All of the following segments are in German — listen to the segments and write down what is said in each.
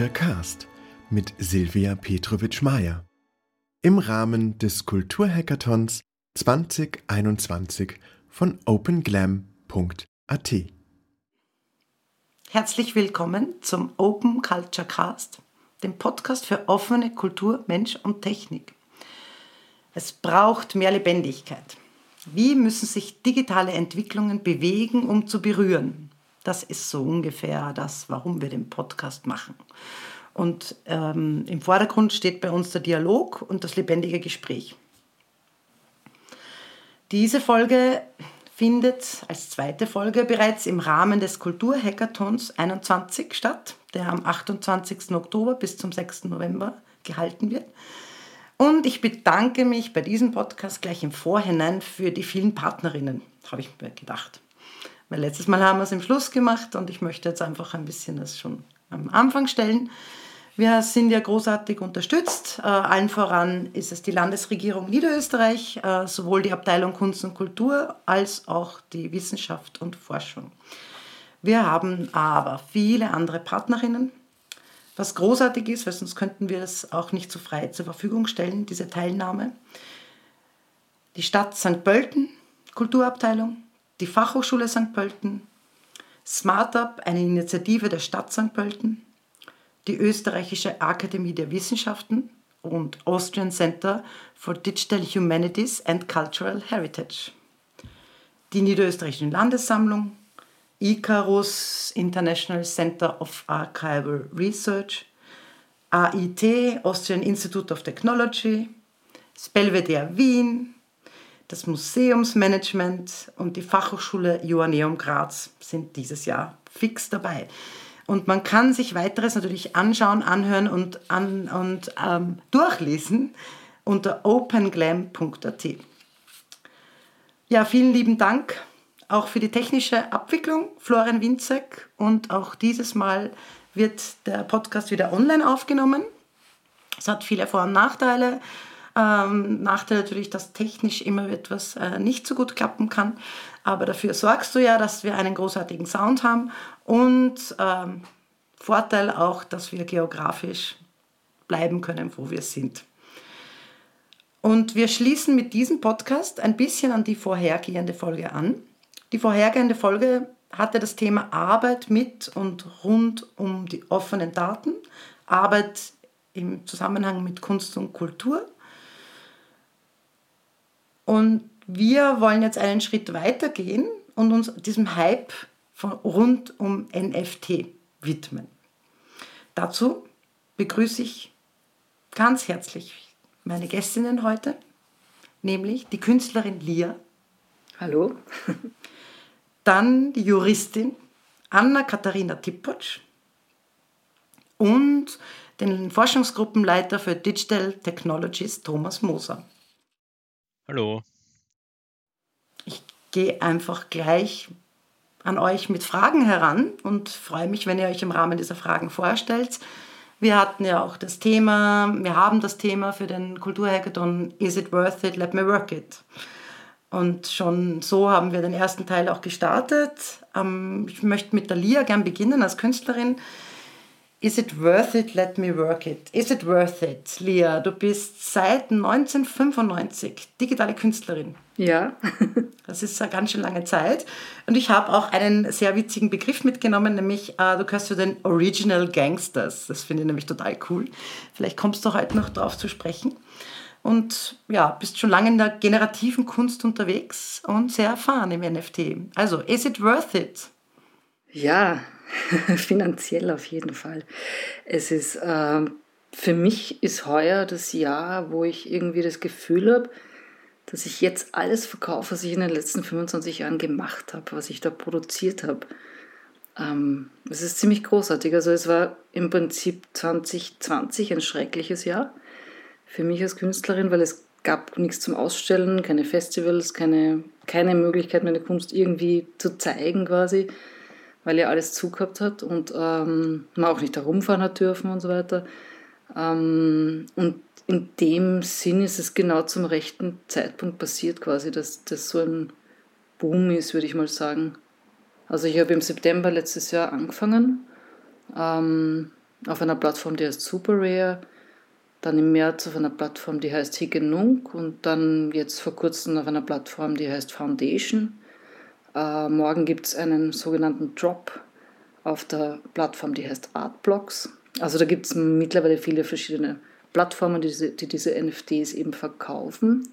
Culture Cast mit Silvia Petrovic-Meyer im Rahmen des Kulturhackathons 2021 von openglam.at. Herzlich willkommen zum Open Culture Cast, dem Podcast für offene Kultur, Mensch und Technik. Es braucht mehr Lebendigkeit. Wie müssen sich digitale Entwicklungen bewegen, um zu berühren? Das ist so ungefähr das, warum wir den Podcast machen. Und ähm, im Vordergrund steht bei uns der Dialog und das lebendige Gespräch. Diese Folge findet als zweite Folge bereits im Rahmen des Kulturhackathons 21 statt, der am 28. Oktober bis zum 6. November gehalten wird. Und ich bedanke mich bei diesem Podcast gleich im Vorhinein für die vielen Partnerinnen, habe ich mir gedacht. Weil letztes Mal haben wir es im Schluss gemacht und ich möchte jetzt einfach ein bisschen das schon am Anfang stellen. Wir sind ja großartig unterstützt. Äh, allen voran ist es die Landesregierung Niederösterreich, äh, sowohl die Abteilung Kunst und Kultur als auch die Wissenschaft und Forschung. Wir haben aber viele andere Partnerinnen, was großartig ist, weil sonst könnten wir es auch nicht so frei zur Verfügung stellen, diese Teilnahme. Die Stadt St. Pölten, Kulturabteilung, die Fachhochschule St. Pölten, SmartUp, eine Initiative der Stadt St. Pölten, die Österreichische Akademie der Wissenschaften und Austrian Center for Digital Humanities and Cultural Heritage, die Niederösterreichische Landessammlung, ICARUS, International Center of Archival Research, AIT, Austrian Institute of Technology, das Belvedere Wien, das Museumsmanagement und die Fachhochschule Joanneum Graz sind dieses Jahr fix dabei. Und man kann sich weiteres natürlich anschauen, anhören und, an, und ähm, durchlesen unter openglam.at. Ja, vielen lieben Dank auch für die technische Abwicklung, Florian Winzek. Und auch dieses Mal wird der Podcast wieder online aufgenommen. Es hat viele Vor- und Nachteile. Ähm, Nachteil natürlich, dass technisch immer etwas äh, nicht so gut klappen kann. Aber dafür sorgst du ja, dass wir einen großartigen Sound haben. Und ähm, Vorteil auch, dass wir geografisch bleiben können, wo wir sind. Und wir schließen mit diesem Podcast ein bisschen an die vorhergehende Folge an. Die vorhergehende Folge hatte das Thema Arbeit mit und rund um die offenen Daten, Arbeit im Zusammenhang mit Kunst und Kultur. Und wir wollen jetzt einen Schritt weiter gehen und uns diesem Hype von rund um NFT widmen. Dazu begrüße ich ganz herzlich meine Gästinnen heute, nämlich die Künstlerin Lia. Hallo. dann die Juristin Anna-Katharina Tippotsch und den Forschungsgruppenleiter für Digital Technologies Thomas Moser. Hallo. Ich gehe einfach gleich an euch mit Fragen heran und freue mich, wenn ihr euch im Rahmen dieser Fragen vorstellt. Wir hatten ja auch das Thema, wir haben das Thema für den Kulturhackathon Is it worth it? Let me work it. Und schon so haben wir den ersten Teil auch gestartet. Ähm, ich möchte mit der Lia gern beginnen als Künstlerin. Is it worth it? Let me work it. Is it worth it? Lia, du bist seit 1995 digitale Künstlerin. Ja. das ist eine ganz schön lange Zeit. Und ich habe auch einen sehr witzigen Begriff mitgenommen, nämlich äh, du gehörst zu den Original Gangsters. Das finde ich nämlich total cool. Vielleicht kommst du heute noch drauf zu sprechen und ja, bist schon lange in der generativen Kunst unterwegs und sehr erfahren im NFT. Also, is it worth it? Ja, finanziell auf jeden Fall. Es ist, äh, für mich ist heuer das Jahr, wo ich irgendwie das Gefühl habe, dass ich jetzt alles verkaufe, was ich in den letzten 25 Jahren gemacht habe, was ich da produziert habe. Ähm, es ist ziemlich großartig. Also es war im Prinzip 2020 ein schreckliches Jahr für mich als Künstlerin, weil es gab nichts zum Ausstellen, keine Festivals, keine, keine Möglichkeit, meine Kunst irgendwie zu zeigen quasi, weil ja alles zugehabt hat und ähm, man auch nicht herumfahren hat dürfen und so weiter. Ähm, und in dem Sinn ist es genau zum rechten Zeitpunkt passiert quasi, dass das so ein Boom ist, würde ich mal sagen. Also ich habe im September letztes Jahr angefangen ähm, auf einer Plattform, die heißt Super Rare, dann im März auf einer Plattform, die heißt Higenunk und dann jetzt vor kurzem auf einer Plattform, die heißt Foundation. Äh, morgen gibt es einen sogenannten Drop auf der Plattform, die heißt Artblocks. Also da gibt es mittlerweile viele verschiedene Plattformen, die diese, die diese NFTs eben verkaufen.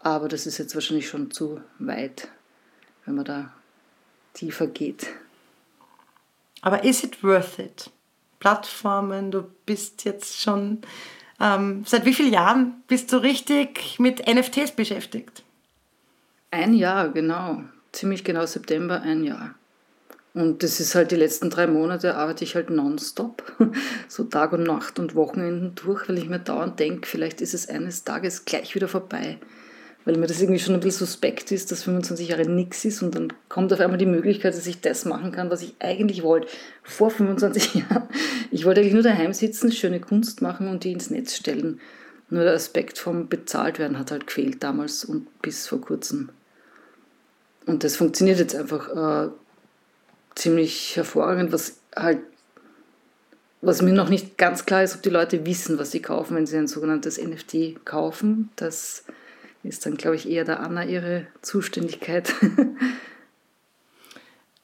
Aber das ist jetzt wahrscheinlich schon zu weit, wenn man da tiefer geht. Aber is it worth it? Plattformen, du bist jetzt schon, ähm, seit wie vielen Jahren bist du richtig mit NFTs beschäftigt? Ein Jahr, genau. Ziemlich genau September, ein Jahr. Und das ist halt die letzten drei Monate arbeite ich halt nonstop, so Tag und Nacht und Wochenenden durch, weil ich mir dauernd denke, vielleicht ist es eines Tages gleich wieder vorbei. Weil mir das irgendwie schon ein bisschen suspekt ist, dass 25 Jahre nichts ist und dann kommt auf einmal die Möglichkeit, dass ich das machen kann, was ich eigentlich wollte vor 25 Jahren. Ich wollte eigentlich nur daheim sitzen, schöne Kunst machen und die ins Netz stellen. Nur der Aspekt vom Bezahltwerden hat halt gefehlt damals und bis vor kurzem. Und das funktioniert jetzt einfach. Äh, ziemlich hervorragend, was halt, was mir noch nicht ganz klar ist, ob die Leute wissen, was sie kaufen, wenn sie ein sogenanntes NFT kaufen. Das ist dann, glaube ich, eher der Anna ihre Zuständigkeit.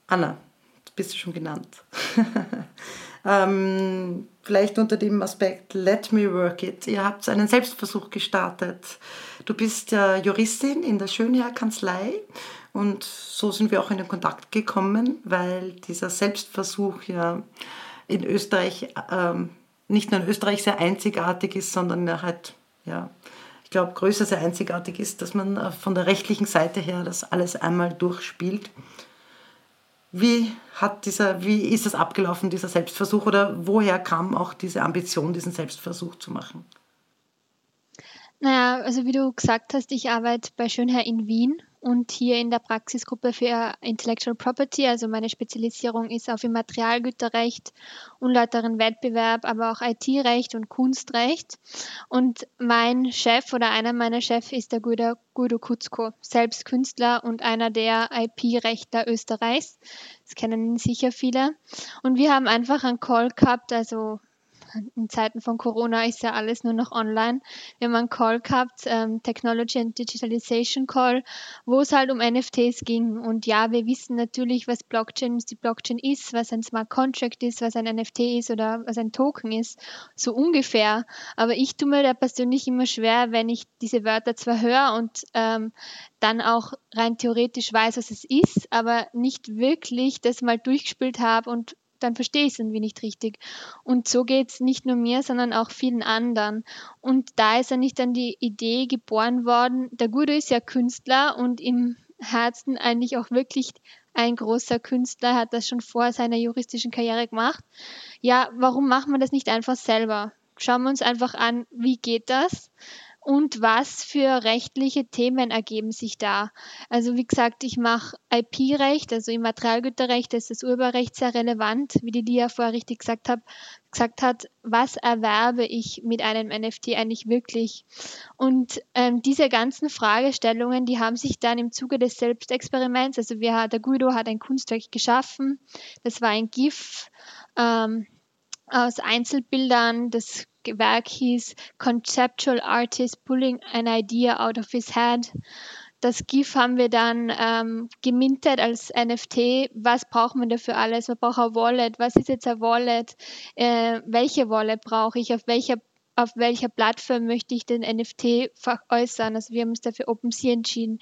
Anna, bist du schon genannt. ähm, vielleicht unter dem Aspekt Let Me Work It. Ihr habt einen Selbstversuch gestartet. Du bist ja Juristin in der Schönherr-Kanzlei und so sind wir auch in den Kontakt gekommen, weil dieser Selbstversuch ja in Österreich, ähm, nicht nur in Österreich sehr einzigartig ist, sondern halt, ja, ich glaube, größer sehr einzigartig ist, dass man äh, von der rechtlichen Seite her das alles einmal durchspielt. Wie, hat dieser, wie ist das abgelaufen, dieser Selbstversuch, oder woher kam auch diese Ambition, diesen Selbstversuch zu machen? Naja, also wie du gesagt hast, ich arbeite bei Schönherr in Wien und hier in der Praxisgruppe für Intellectual Property. Also meine Spezialisierung ist auf Immaterialgüterrecht, unlauteren Wettbewerb, aber auch IT-Recht und Kunstrecht. Und mein Chef oder einer meiner Chefs ist der Guido, Guido Kutzko, selbst Künstler und einer der IP-Rechtler Österreichs. Das kennen sicher viele. Und wir haben einfach einen Call gehabt, also in Zeiten von Corona ist ja alles nur noch online. Wir haben einen Call gehabt, ähm, Technology and Digitalization Call, wo es halt um NFTs ging. Und ja, wir wissen natürlich, was Blockchain, die Blockchain ist, was ein Smart Contract ist, was ein NFT ist oder was ein Token ist, so ungefähr. Aber ich tue mir da persönlich immer schwer, wenn ich diese Wörter zwar höre und ähm, dann auch rein theoretisch weiß, was es ist, aber nicht wirklich das mal durchgespielt habe und dann verstehe ich es irgendwie nicht richtig. Und so geht es nicht nur mir, sondern auch vielen anderen. Und da ist ja nicht dann die Idee geboren worden, der Guido ist ja Künstler und im Herzen eigentlich auch wirklich ein großer Künstler, hat das schon vor seiner juristischen Karriere gemacht. Ja, warum machen wir das nicht einfach selber? Schauen wir uns einfach an, wie geht das? Und was für rechtliche Themen ergeben sich da. Also wie gesagt, ich mache IP-Recht, also im Materialgüterrecht ist das Urheberrecht sehr relevant, wie die Lia vorher richtig gesagt, hab, gesagt hat, was erwerbe ich mit einem NFT eigentlich wirklich? Und ähm, diese ganzen Fragestellungen, die haben sich dann im Zuge des Selbstexperiments, also wir, der Guido hat ein Kunstwerk geschaffen, das war ein GIF, ähm, aus Einzelbildern. Das Werk hieß Conceptual Artist Pulling an Idea Out of His Head. Das GIF haben wir dann ähm, gemintet als NFT. Was braucht man dafür alles? Man braucht ein Wallet. Was ist jetzt ein Wallet? Äh, welche Wallet brauche ich? Auf welcher auf welcher Plattform möchte ich den NFT veräußern. Also wir haben uns dafür OpenSea entschieden.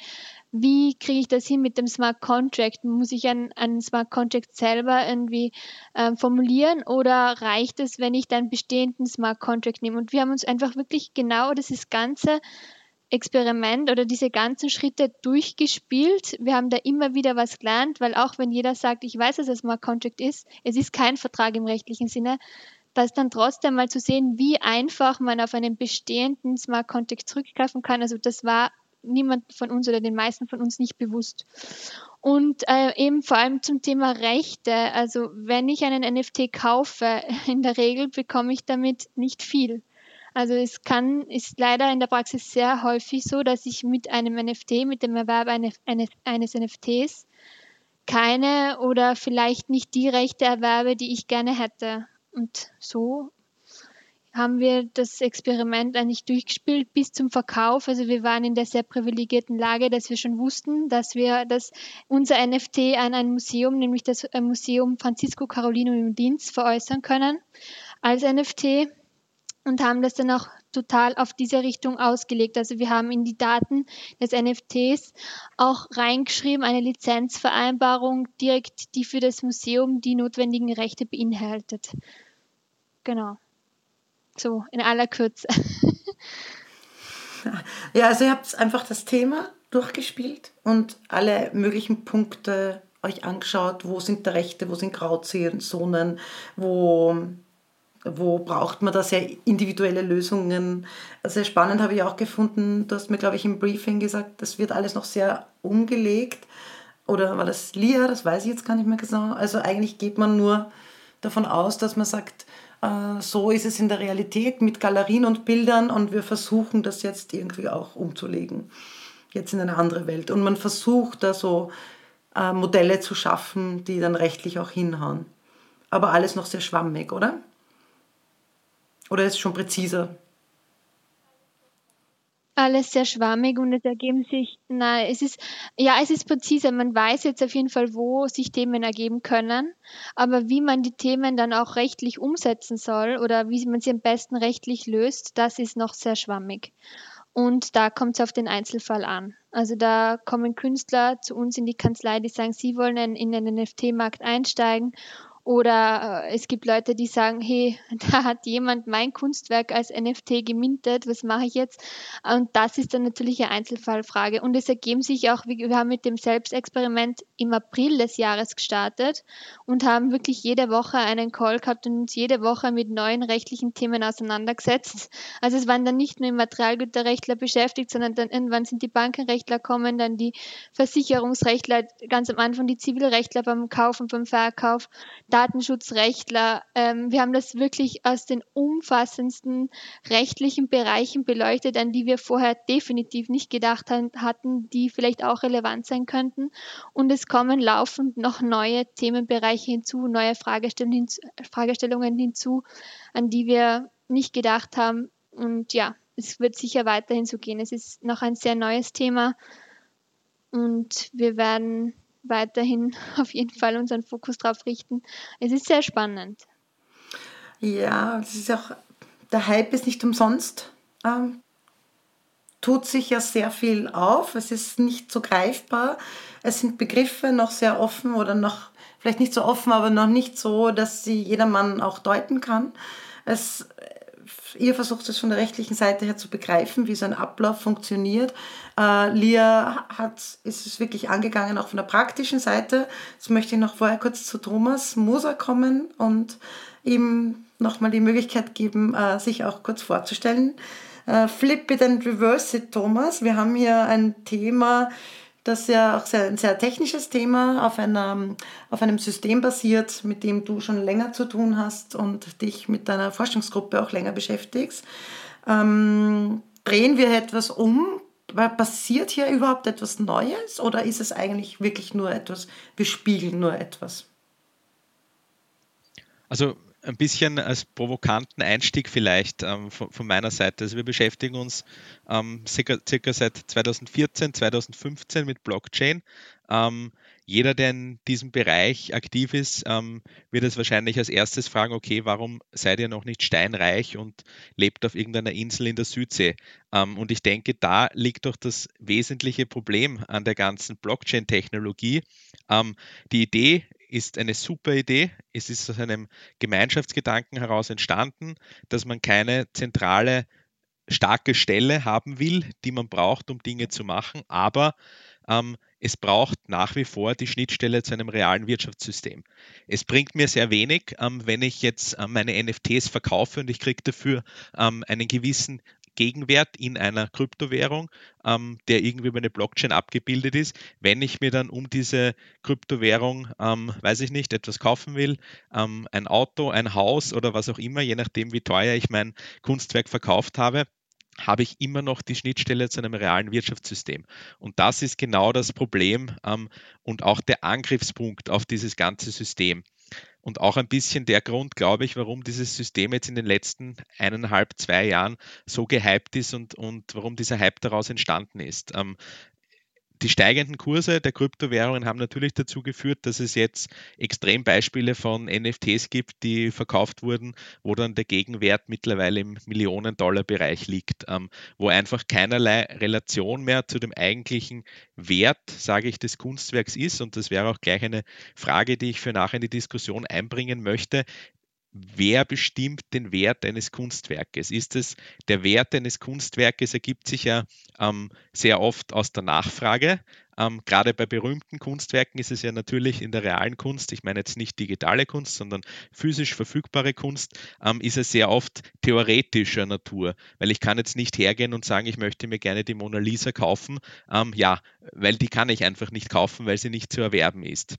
Wie kriege ich das hin mit dem Smart Contract? Muss ich einen, einen Smart Contract selber irgendwie äh, formulieren oder reicht es, wenn ich dann bestehenden Smart Contract nehme? Und wir haben uns einfach wirklich genau das ganze Experiment oder diese ganzen Schritte durchgespielt. Wir haben da immer wieder was gelernt, weil auch wenn jeder sagt, ich weiß, dass es Smart Contract ist, es ist kein Vertrag im rechtlichen Sinne, das dann trotzdem mal zu sehen, wie einfach man auf einen bestehenden Smart Contract zurückgreifen kann. Also das war niemand von uns oder den meisten von uns nicht bewusst. Und äh, eben vor allem zum Thema Rechte. Also wenn ich einen NFT kaufe, in der Regel bekomme ich damit nicht viel. Also es kann, ist leider in der Praxis sehr häufig so, dass ich mit einem NFT, mit dem Erwerb eines, eines NFTs keine oder vielleicht nicht die Rechte erwerbe, die ich gerne hätte. Und so haben wir das Experiment eigentlich durchgespielt bis zum Verkauf. Also wir waren in der sehr privilegierten Lage, dass wir schon wussten, dass wir dass unser NFT an ein Museum, nämlich das äh, Museum Francisco Carolinum im Dienst, veräußern können als NFT und haben das dann auch total auf diese Richtung ausgelegt. Also wir haben in die Daten des NFTs auch reingeschrieben, eine Lizenzvereinbarung direkt, die für das Museum die notwendigen Rechte beinhaltet. Genau. So in aller Kürze. Ja, also ihr habt einfach das Thema durchgespielt und alle möglichen Punkte euch angeschaut, wo sind da Rechte, wo sind Grauzonen, wo, wo braucht man da sehr individuelle Lösungen. Sehr spannend habe ich auch gefunden, du hast mir, glaube ich, im Briefing gesagt, das wird alles noch sehr umgelegt. Oder war das Lia, das weiß ich jetzt gar nicht mehr genau. Also eigentlich geht man nur davon aus, dass man sagt, so ist es in der Realität mit Galerien und Bildern und wir versuchen das jetzt irgendwie auch umzulegen, jetzt in eine andere Welt. Und man versucht da so äh, Modelle zu schaffen, die dann rechtlich auch hinhauen. Aber alles noch sehr schwammig, oder? Oder ist es schon präziser? Alles sehr schwammig und es ergeben sich, na, es ist, ja, es ist präziser. Man weiß jetzt auf jeden Fall, wo sich Themen ergeben können, aber wie man die Themen dann auch rechtlich umsetzen soll oder wie man sie am besten rechtlich löst, das ist noch sehr schwammig. Und da kommt es auf den Einzelfall an. Also da kommen Künstler zu uns in die Kanzlei, die sagen, sie wollen in den NFT-Markt einsteigen oder äh, es gibt Leute, die sagen, hey, da hat jemand mein Kunstwerk als NFT gemintet, was mache ich jetzt? Und das ist dann natürlich eine Einzelfallfrage. Und es ergeben sich auch, wir haben mit dem Selbstexperiment im April des Jahres gestartet und haben wirklich jede Woche einen Call gehabt und uns jede Woche mit neuen rechtlichen Themen auseinandergesetzt. Also es waren dann nicht nur die Materialgüterrechtler beschäftigt, sondern dann irgendwann sind die Bankenrechtler kommen, dann die Versicherungsrechtler, ganz am Anfang die Zivilrechtler beim Kauf und beim Verkauf. Da Datenschutzrechtler. Ähm, wir haben das wirklich aus den umfassendsten rechtlichen Bereichen beleuchtet, an die wir vorher definitiv nicht gedacht hatten, die vielleicht auch relevant sein könnten. Und es kommen laufend noch neue Themenbereiche hinzu, neue Fragestellungen hinzu, an die wir nicht gedacht haben. Und ja, es wird sicher weiterhin so gehen. Es ist noch ein sehr neues Thema und wir werden weiterhin auf jeden Fall unseren Fokus darauf richten. Es ist sehr spannend. Ja, es ist auch, der Hype ist nicht umsonst. Ähm, tut sich ja sehr viel auf. Es ist nicht so greifbar. Es sind Begriffe noch sehr offen oder noch, vielleicht nicht so offen, aber noch nicht so, dass sie jedermann auch deuten kann. Es ihr versucht es von der rechtlichen Seite her zu begreifen, wie so ein Ablauf funktioniert. Äh, Lia hat, ist es wirklich angegangen, auch von der praktischen Seite. Jetzt möchte ich noch vorher kurz zu Thomas Moser kommen und ihm nochmal die Möglichkeit geben, äh, sich auch kurz vorzustellen. Äh, Flip it and reverse it, Thomas. Wir haben hier ein Thema, das ja auch sehr, ein sehr technisches Thema auf, einer, auf einem System basiert, mit dem du schon länger zu tun hast und dich mit deiner Forschungsgruppe auch länger beschäftigst. Ähm, drehen wir etwas um? Passiert hier überhaupt etwas Neues oder ist es eigentlich wirklich nur etwas, wir spiegeln nur etwas? Also ein bisschen als provokanten Einstieg vielleicht ähm, von, von, meiner Seite. Also wir beschäftigen uns ähm, circa, circa, seit 2014, 2015 mit Blockchain. Ähm, jeder, der in diesem Bereich aktiv ist, ähm, wird es wahrscheinlich als erstes fragen, okay, warum seid ihr noch nicht steinreich und lebt auf irgendeiner Insel in der Südsee? Ähm, und ich denke, da liegt doch das wesentliche Problem an der ganzen Blockchain-Technologie. Ähm, die Idee ist eine super Idee. Es ist aus einem Gemeinschaftsgedanken heraus entstanden, dass man keine zentrale starke Stelle haben will, die man braucht, um Dinge zu machen, aber ähm, es braucht nach wie vor die Schnittstelle zu einem realen Wirtschaftssystem. Es bringt mir sehr wenig, ähm, wenn ich jetzt ähm, meine NFTs verkaufe und ich kriege dafür ähm, einen gewissen Gegenwert in einer Kryptowährung, ähm, der irgendwie über eine Blockchain abgebildet ist. Wenn ich mir dann um diese Kryptowährung, ähm, weiß ich nicht, etwas kaufen will, ähm, ein Auto, ein Haus oder was auch immer, je nachdem, wie teuer ich mein Kunstwerk verkauft habe, habe ich immer noch die Schnittstelle zu einem realen Wirtschaftssystem. Und das ist genau das Problem ähm, und auch der Angriffspunkt auf dieses ganze System. Und auch ein bisschen der Grund, glaube ich, warum dieses System jetzt in den letzten eineinhalb, zwei Jahren so gehypt ist und, und warum dieser Hype daraus entstanden ist. Ähm, die steigenden Kurse der Kryptowährungen haben natürlich dazu geführt, dass es jetzt Extrembeispiele von NFTs gibt, die verkauft wurden, wo dann der Gegenwert mittlerweile im Millionen-Dollar-Bereich liegt, ähm, wo einfach keinerlei Relation mehr zu dem eigentlichen Wert, sage ich, des Kunstwerks ist. Und das wäre auch gleich eine Frage, die ich für nachher in die Diskussion einbringen möchte wer bestimmt den Wert eines Kunstwerkes? Ist es der Wert eines Kunstwerkes ergibt sich ja ähm, sehr oft aus der Nachfrage. Ähm, gerade bei berühmten Kunstwerken ist es ja natürlich in der realen Kunst, ich meine jetzt nicht digitale Kunst, sondern physisch verfügbare Kunst, ähm, ist es sehr oft theoretischer Natur, weil ich kann jetzt nicht hergehen und sagen, ich möchte mir gerne die Mona Lisa kaufen. Ähm, ja, weil die kann ich einfach nicht kaufen, weil sie nicht zu erwerben ist.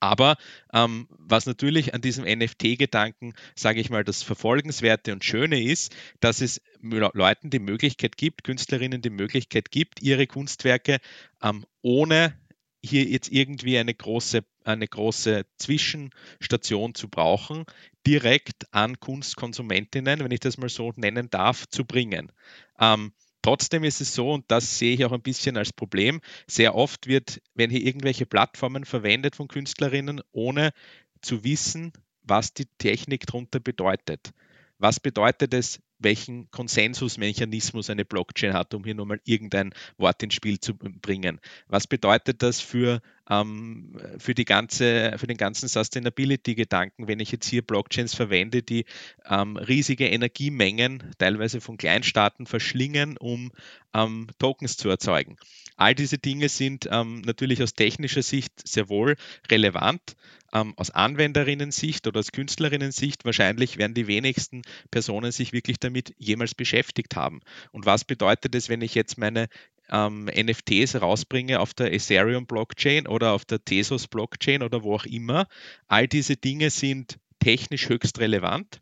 Aber ähm, was natürlich an diesem NFT-Gedanken, sage ich mal, das Verfolgenswerte und Schöne ist, dass es Leuten die Möglichkeit gibt, Künstlerinnen die Möglichkeit gibt, ihre Kunstwerke ähm, ohne hier jetzt irgendwie eine große, eine große Zwischenstation zu brauchen, direkt an Kunstkonsumentinnen, wenn ich das mal so nennen darf, zu bringen. Ähm, Trotzdem ist es so, und das sehe ich auch ein bisschen als Problem, sehr oft wird, wenn hier irgendwelche Plattformen verwendet von Künstlerinnen, ohne zu wissen, was die Technik darunter bedeutet. Was bedeutet es, welchen Konsensusmechanismus eine Blockchain hat, um hier nochmal irgendein Wort ins Spiel zu bringen. Was bedeutet das für, ähm, für, die ganze, für den ganzen Sustainability-Gedanken, wenn ich jetzt hier Blockchains verwende, die ähm, riesige Energiemengen, teilweise von Kleinstaaten, verschlingen, um ähm, Tokens zu erzeugen? All diese Dinge sind ähm, natürlich aus technischer Sicht sehr wohl relevant. Ähm, aus Anwenderinnen-Sicht oder aus Künstlerinnen-Sicht wahrscheinlich werden die wenigsten Personen sich wirklich damit jemals beschäftigt haben. Und was bedeutet es, wenn ich jetzt meine ähm, NFTs rausbringe auf der Ethereum-Blockchain oder auf der Tezos-Blockchain oder wo auch immer? All diese Dinge sind technisch höchst relevant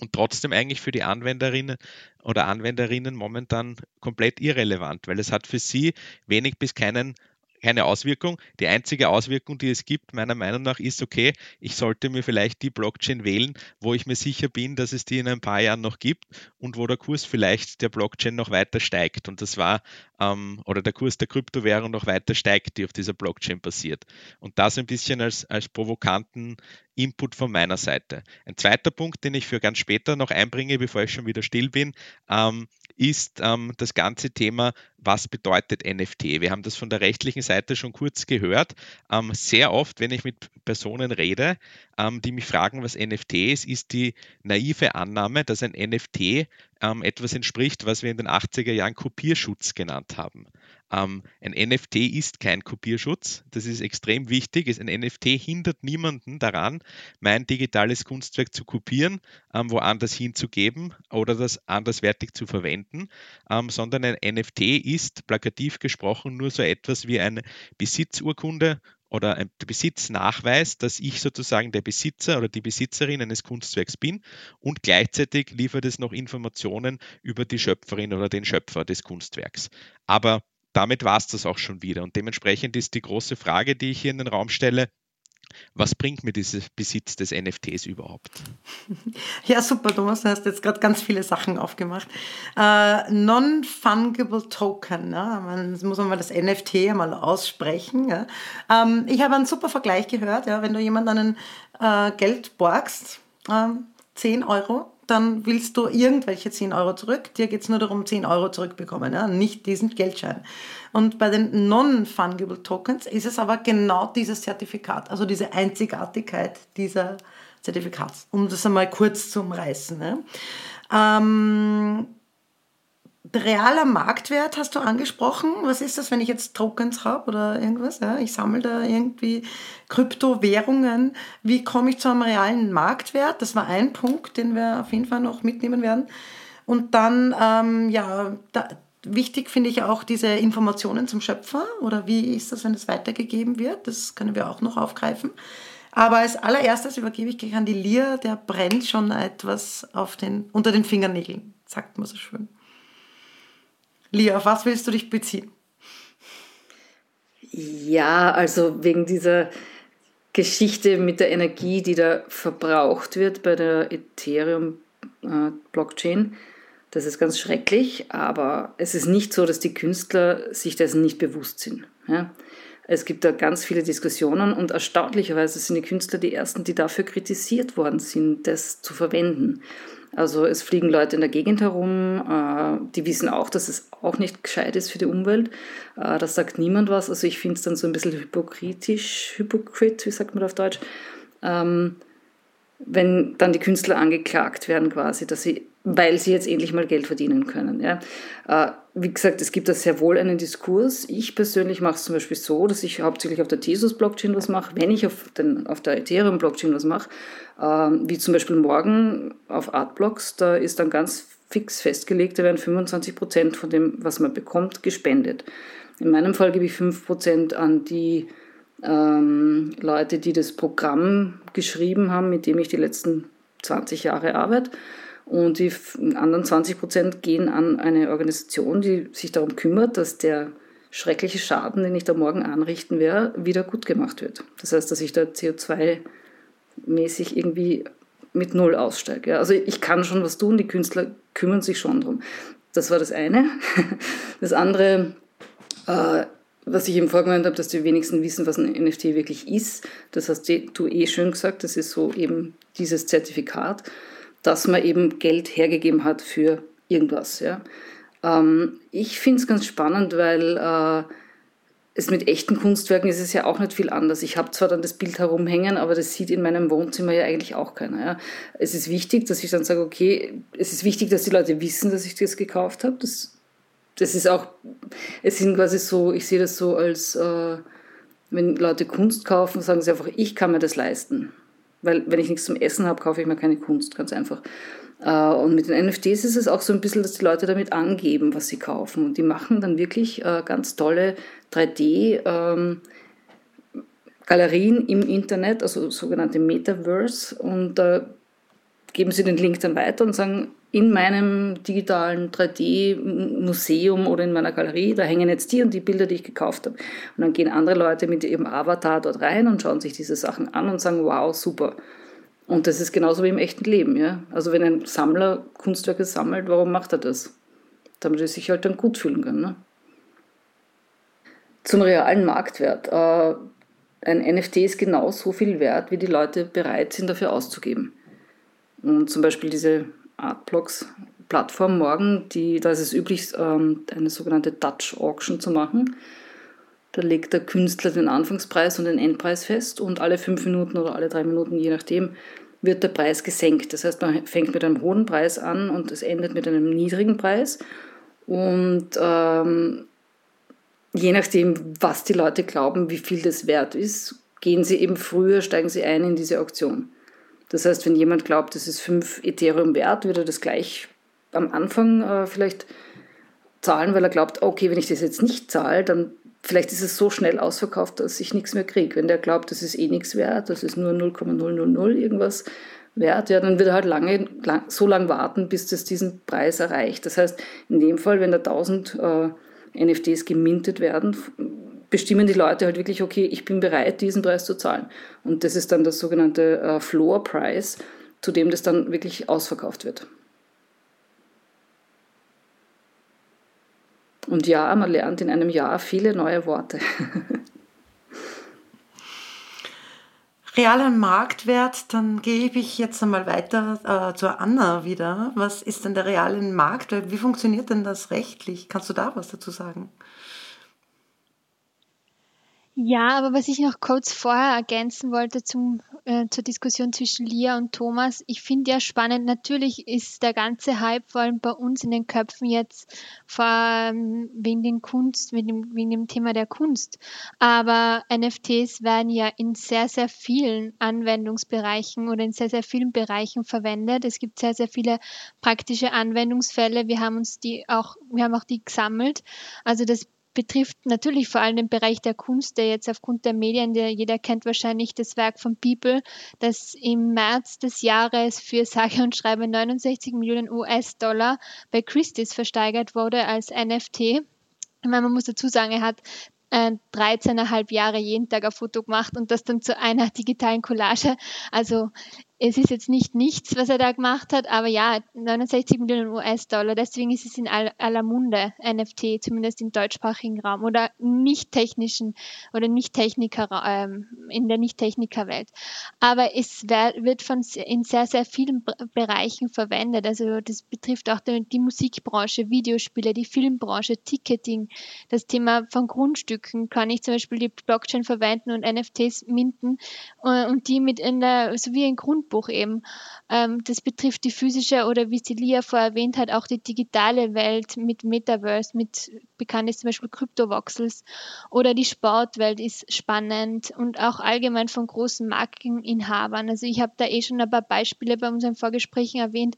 und trotzdem eigentlich für die Anwenderinnen oder Anwenderinnen momentan komplett irrelevant, weil es hat für sie wenig bis keinen keine Auswirkung. Die einzige Auswirkung, die es gibt, meiner Meinung nach, ist, okay, ich sollte mir vielleicht die Blockchain wählen, wo ich mir sicher bin, dass es die in ein paar Jahren noch gibt und wo der Kurs vielleicht der Blockchain noch weiter steigt. Und das war, ähm, oder der Kurs der Kryptowährung noch weiter steigt, die auf dieser Blockchain basiert. Und das ein bisschen als, als provokanten Input von meiner Seite. Ein zweiter Punkt, den ich für ganz später noch einbringe, bevor ich schon wieder still bin, ähm, ist ähm, das ganze Thema, was bedeutet NFT? Wir haben das von der rechtlichen Seite schon kurz gehört. Ähm, sehr oft, wenn ich mit Personen rede, ähm, die mich fragen, was NFT ist, ist die naive Annahme, dass ein NFT ähm, etwas entspricht, was wir in den 80er Jahren Kopierschutz genannt haben. Ähm, ein NFT ist kein Kopierschutz. Das ist extrem wichtig. Ein NFT hindert niemanden daran, mein digitales Kunstwerk zu kopieren, ähm, woanders hinzugeben oder das anderswertig zu verwenden, ähm, sondern ein NFT ist plakativ gesprochen nur so etwas wie eine Besitzurkunde oder ein Besitznachweis, dass ich sozusagen der Besitzer oder die Besitzerin eines Kunstwerks bin und gleichzeitig liefert es noch Informationen über die Schöpferin oder den Schöpfer des Kunstwerks. Aber damit war es das auch schon wieder. Und dementsprechend ist die große Frage, die ich hier in den Raum stelle, was bringt mir dieser Besitz des NFTs überhaupt? Ja, super, Thomas, du hast jetzt gerade ganz viele Sachen aufgemacht. Äh, Non-Fungible Token, ne? man, muss man mal das NFT einmal aussprechen. Ja? Ähm, ich habe einen super Vergleich gehört, ja? wenn du jemandem äh, Geld borgst, äh, 10 Euro, dann willst du irgendwelche 10 Euro zurück. Dir geht es nur darum, 10 Euro zurückbekommen, ja? nicht diesen Geldschein. Und bei den Non-Fungible Tokens ist es aber genau dieses Zertifikat, also diese Einzigartigkeit dieser Zertifikats, um das einmal kurz zu umreißen. Ne? Ähm, realer Marktwert hast du angesprochen. Was ist das, wenn ich jetzt Tokens habe oder irgendwas? Ja? Ich sammle da irgendwie Kryptowährungen. Wie komme ich zu einem realen Marktwert? Das war ein Punkt, den wir auf jeden Fall noch mitnehmen werden. Und dann, ähm, ja, da, wichtig finde ich auch diese Informationen zum Schöpfer oder wie ist das, wenn es weitergegeben wird? Das können wir auch noch aufgreifen. Aber als allererstes übergebe ich gleich an die Lia, der brennt schon etwas auf den, unter den Fingernägeln, sagt man so schön. Lia, auf was willst du dich beziehen? Ja, also wegen dieser Geschichte mit der Energie, die da verbraucht wird bei der Ethereum-Blockchain, äh, das ist ganz schrecklich, aber es ist nicht so, dass die Künstler sich dessen nicht bewusst sind. Ja? Es gibt da ganz viele Diskussionen und erstaunlicherweise sind die Künstler die ersten, die dafür kritisiert worden sind, das zu verwenden. Also es fliegen Leute in der Gegend herum, äh, die wissen auch, dass es auch nicht gescheit ist für die Umwelt. Äh, das sagt niemand was. Also ich finde es dann so ein bisschen hypokritisch, hypokrit, wie sagt man auf Deutsch, ähm, wenn dann die Künstler angeklagt werden quasi, dass sie weil sie jetzt endlich mal Geld verdienen können. Ja. Äh, wie gesagt, es gibt da sehr wohl einen Diskurs. Ich persönlich mache es zum Beispiel so, dass ich hauptsächlich auf der Thesus-Blockchain was mache. Wenn ich auf, den, auf der Ethereum-Blockchain was mache, ähm, wie zum Beispiel morgen auf Artblocks, da ist dann ganz fix festgelegt, da werden 25 Prozent von dem, was man bekommt, gespendet. In meinem Fall gebe ich 5 Prozent an die ähm, Leute, die das Programm geschrieben haben, mit dem ich die letzten 20 Jahre arbeite. Und die anderen 20 Prozent gehen an eine Organisation, die sich darum kümmert, dass der schreckliche Schaden, den ich da morgen anrichten werde, wieder gut gemacht wird. Das heißt, dass ich da CO2-mäßig irgendwie mit Null aussteige. Also ich kann schon was tun, die Künstler kümmern sich schon darum. Das war das eine. Das andere, äh, was ich eben vorgemeint habe, dass die wenigsten wissen, was ein NFT wirklich ist. Das hast du eh schön gesagt, das ist so eben dieses Zertifikat dass man eben Geld hergegeben hat für irgendwas. Ja. Ähm, ich finde es ganz spannend, weil äh, es mit echten Kunstwerken ist es ja auch nicht viel anders. Ich habe zwar dann das Bild herumhängen, aber das sieht in meinem Wohnzimmer ja eigentlich auch keiner. Ja. Es ist wichtig, dass ich dann sage, okay, es ist wichtig, dass die Leute wissen, dass ich das gekauft habe. Das, das ist auch, es sind quasi so, ich sehe das so als, äh, wenn Leute Kunst kaufen, sagen sie einfach, ich kann mir das leisten. Weil wenn ich nichts zum Essen habe, kaufe ich mir keine Kunst, ganz einfach. Äh, und mit den NFTs ist es auch so ein bisschen, dass die Leute damit angeben, was sie kaufen. Und die machen dann wirklich äh, ganz tolle 3D- Galerien im Internet, also sogenannte Metaverse. Und da geben sie den Link dann weiter und sagen, in meinem digitalen 3D-Museum oder in meiner Galerie, da hängen jetzt die und die Bilder, die ich gekauft habe. Und dann gehen andere Leute mit ihrem Avatar dort rein und schauen sich diese Sachen an und sagen, wow, super. Und das ist genauso wie im echten Leben. Ja? Also wenn ein Sammler Kunstwerke sammelt, warum macht er das? Damit er sich halt dann gut fühlen kann. Ne? Zum realen Marktwert. Äh, ein NFT ist genauso viel wert, wie die Leute bereit sind, dafür auszugeben. Und zum Beispiel diese Artblocks Plattform morgen, die, da ist es üblich, ähm, eine sogenannte Dutch Auction zu machen. Da legt der Künstler den Anfangspreis und den Endpreis fest und alle fünf Minuten oder alle drei Minuten, je nachdem, wird der Preis gesenkt. Das heißt, man fängt mit einem hohen Preis an und es endet mit einem niedrigen Preis. Und ähm, je nachdem, was die Leute glauben, wie viel das wert ist, gehen sie eben früher, steigen sie ein in diese Auktion. Das heißt, wenn jemand glaubt, es ist 5 Ethereum wert, wird er das gleich am Anfang äh, vielleicht zahlen, weil er glaubt, okay, wenn ich das jetzt nicht zahle, dann vielleicht ist es so schnell ausverkauft, dass ich nichts mehr kriege. Wenn der glaubt, das ist eh nichts wert, das ist nur 0,000 irgendwas wert, ja, dann wird er halt lange, lang, so lange warten, bis das diesen Preis erreicht. Das heißt, in dem Fall, wenn da 1000 äh, NFTs gemintet werden, bestimmen die Leute halt wirklich, okay, ich bin bereit, diesen Preis zu zahlen. Und das ist dann das sogenannte äh, Floor Price, zu dem das dann wirklich ausverkauft wird. Und ja, man lernt in einem Jahr viele neue Worte. Realer Marktwert, dann gebe ich jetzt einmal weiter äh, zur Anna wieder. Was ist denn der reale Marktwert? Wie funktioniert denn das rechtlich? Kannst du da was dazu sagen? Ja, aber was ich noch kurz vorher ergänzen wollte zum, äh, zur Diskussion zwischen Lia und Thomas, ich finde ja spannend, natürlich ist der ganze Hype vor allem bei uns in den Köpfen jetzt vor allem wegen den Kunst, wegen dem, wegen dem Thema der Kunst. Aber NFTs werden ja in sehr, sehr vielen Anwendungsbereichen oder in sehr, sehr vielen Bereichen verwendet. Es gibt sehr, sehr viele praktische Anwendungsfälle. Wir haben uns die auch, wir haben auch die gesammelt. Also das betrifft natürlich vor allem den Bereich der Kunst, der jetzt aufgrund der Medien, der jeder kennt wahrscheinlich das Werk von People, das im März des Jahres für sage und schreibe 69 Millionen US-Dollar bei Christie's versteigert wurde als NFT. Ich meine, man muss dazu sagen, er hat äh, 13,5 Jahre jeden Tag ein Foto gemacht und das dann zu einer digitalen Collage. Also es ist jetzt nicht nichts, was er da gemacht hat, aber ja, 69 Millionen US-Dollar. Deswegen ist es in aller Munde NFT, zumindest im deutschsprachigen Raum oder nicht technischen oder nicht Techniker ähm, in der Nicht-Techniker-Welt. Aber es wird von in sehr sehr vielen Bereichen verwendet. Also das betrifft auch die, die Musikbranche, Videospiele, die Filmbranche, Ticketing, das Thema von Grundstücken. Kann ich zum Beispiel die Blockchain verwenden und NFTs minten äh, und die mit in der so wie ein Grund Buch eben. Ähm, das betrifft die physische oder wie Celia vorher erwähnt hat, auch die digitale Welt mit Metaverse, mit bekannt ist zum Beispiel Kryptovoxels oder die Sportwelt ist spannend und auch allgemein von großen Markeninhabern. Also ich habe da eh schon ein paar Beispiele bei unseren Vorgesprächen erwähnt,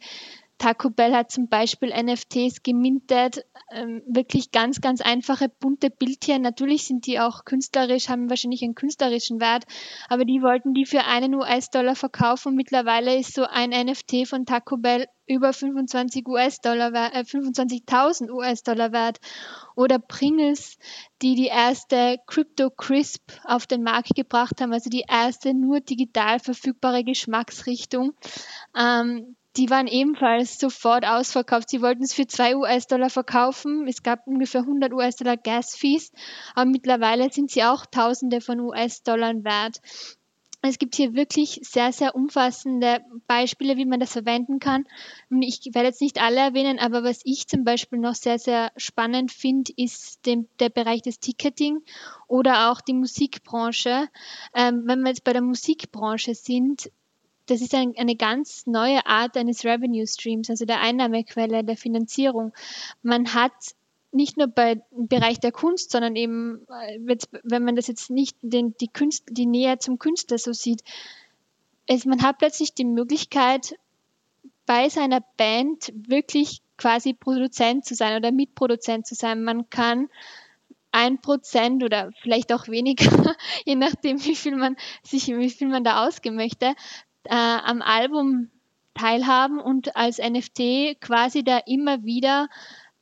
Taco Bell hat zum Beispiel NFTs gemintet, ähm, wirklich ganz, ganz einfache bunte Bildchen. Natürlich sind die auch künstlerisch, haben wahrscheinlich einen künstlerischen Wert, aber die wollten die für einen US-Dollar verkaufen und mittlerweile ist so ein NFT von Taco Bell über 25 US-Dollar, äh, 25.000 US-Dollar wert. Oder Pringles, die die erste Crypto Crisp auf den Markt gebracht haben, also die erste nur digital verfügbare Geschmacksrichtung. Ähm, die waren ebenfalls sofort ausverkauft. Sie wollten es für zwei US-Dollar verkaufen. Es gab ungefähr 100 US-Dollar Gas-Fees, aber mittlerweile sind sie auch Tausende von US-Dollar wert. Es gibt hier wirklich sehr, sehr umfassende Beispiele, wie man das verwenden kann. Ich werde jetzt nicht alle erwähnen, aber was ich zum Beispiel noch sehr, sehr spannend finde, ist dem, der Bereich des Ticketing oder auch die Musikbranche. Ähm, wenn wir jetzt bei der Musikbranche sind, das ist ein, eine ganz neue Art eines Revenue Streams, also der Einnahmequelle, der Finanzierung. Man hat nicht nur bei, im Bereich der Kunst, sondern eben, äh, wenn man das jetzt nicht den, die, Künst, die Nähe zum Künstler so sieht, es, man hat plötzlich die Möglichkeit, bei seiner Band wirklich quasi Produzent zu sein oder Mitproduzent zu sein. Man kann ein Prozent oder vielleicht auch weniger, je nachdem, wie viel man sich, wie viel man da ausgeben möchte, äh, am Album teilhaben und als NFT quasi da immer wieder,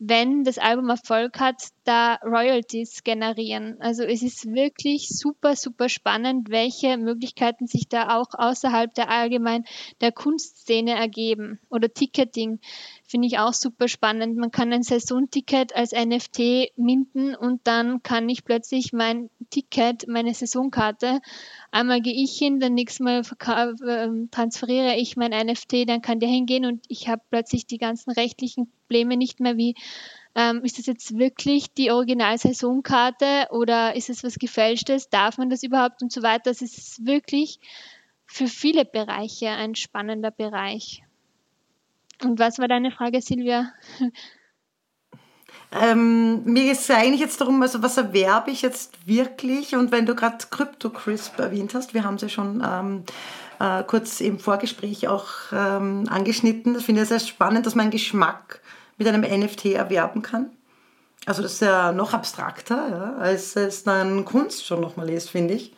wenn das Album Erfolg hat, da Royalties generieren. Also es ist wirklich super, super spannend, welche Möglichkeiten sich da auch außerhalb der allgemein der Kunstszene ergeben. Oder Ticketing finde ich auch super spannend. Man kann ein Saisonticket als NFT minden und dann kann ich plötzlich mein Ticket, meine Saisonkarte Einmal gehe ich hin, dann nächstes Mal ähm, transferiere ich mein NFT, dann kann der hingehen und ich habe plötzlich die ganzen rechtlichen Probleme nicht mehr wie ähm, ist das jetzt wirklich die Original-Saisonkarte oder ist es was Gefälschtes? Darf man das überhaupt und so weiter? Das ist wirklich für viele Bereiche ein spannender Bereich. Und was war deine Frage, Silvia? Ähm, mir ist es eigentlich jetzt darum, also was erwerbe ich jetzt wirklich? Und wenn du gerade Crypto Crisp erwähnt hast, wir haben es ja schon ähm, äh, kurz im Vorgespräch auch ähm, angeschnitten. Das finde ich sehr spannend, dass man Geschmack mit einem NFT erwerben kann. Also das ist ja noch abstrakter, ja, als es dann Kunst schon nochmal ist, finde ich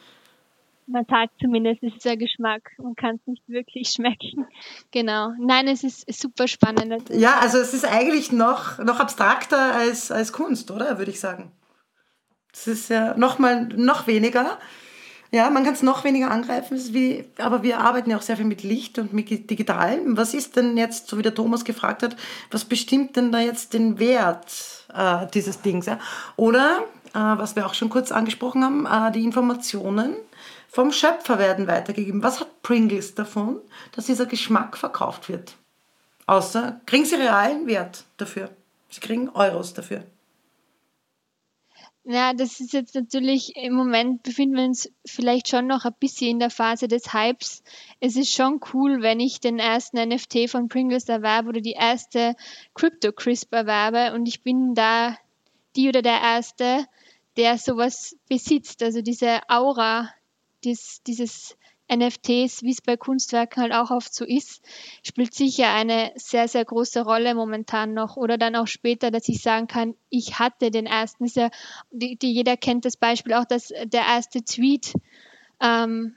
man sagt zumindest, es ist ein Geschmack. Man kann es nicht wirklich schmecken. Genau. Nein, es ist super spannend. Ja, also es ist eigentlich noch, noch abstrakter als, als Kunst, oder? Würde ich sagen. Es ist ja noch mal noch weniger. Ja, man kann es noch weniger angreifen, wie, aber wir arbeiten ja auch sehr viel mit Licht und mit Digitalen. Was ist denn jetzt, so wie der Thomas gefragt hat, was bestimmt denn da jetzt den Wert äh, dieses Dings? Ja? Oder, äh, was wir auch schon kurz angesprochen haben, äh, die Informationen, vom Schöpfer werden weitergegeben. Was hat Pringles davon, dass dieser Geschmack verkauft wird? Außer, kriegen sie realen Wert dafür. Sie kriegen Euros dafür. Ja, das ist jetzt natürlich, im Moment befinden wir uns vielleicht schon noch ein bisschen in der Phase des Hypes. Es ist schon cool, wenn ich den ersten NFT von Pringles erwerbe oder die erste Crypto Crisp erwerbe und ich bin da die oder der Erste, der sowas besitzt. Also diese Aura, dies, dieses NFTs, wie es bei Kunstwerken halt auch oft so ist, spielt sicher eine sehr, sehr große Rolle momentan noch. Oder dann auch später, dass ich sagen kann, ich hatte den ersten. Ja, die, die jeder kennt das Beispiel auch, dass der erste Tweet ähm,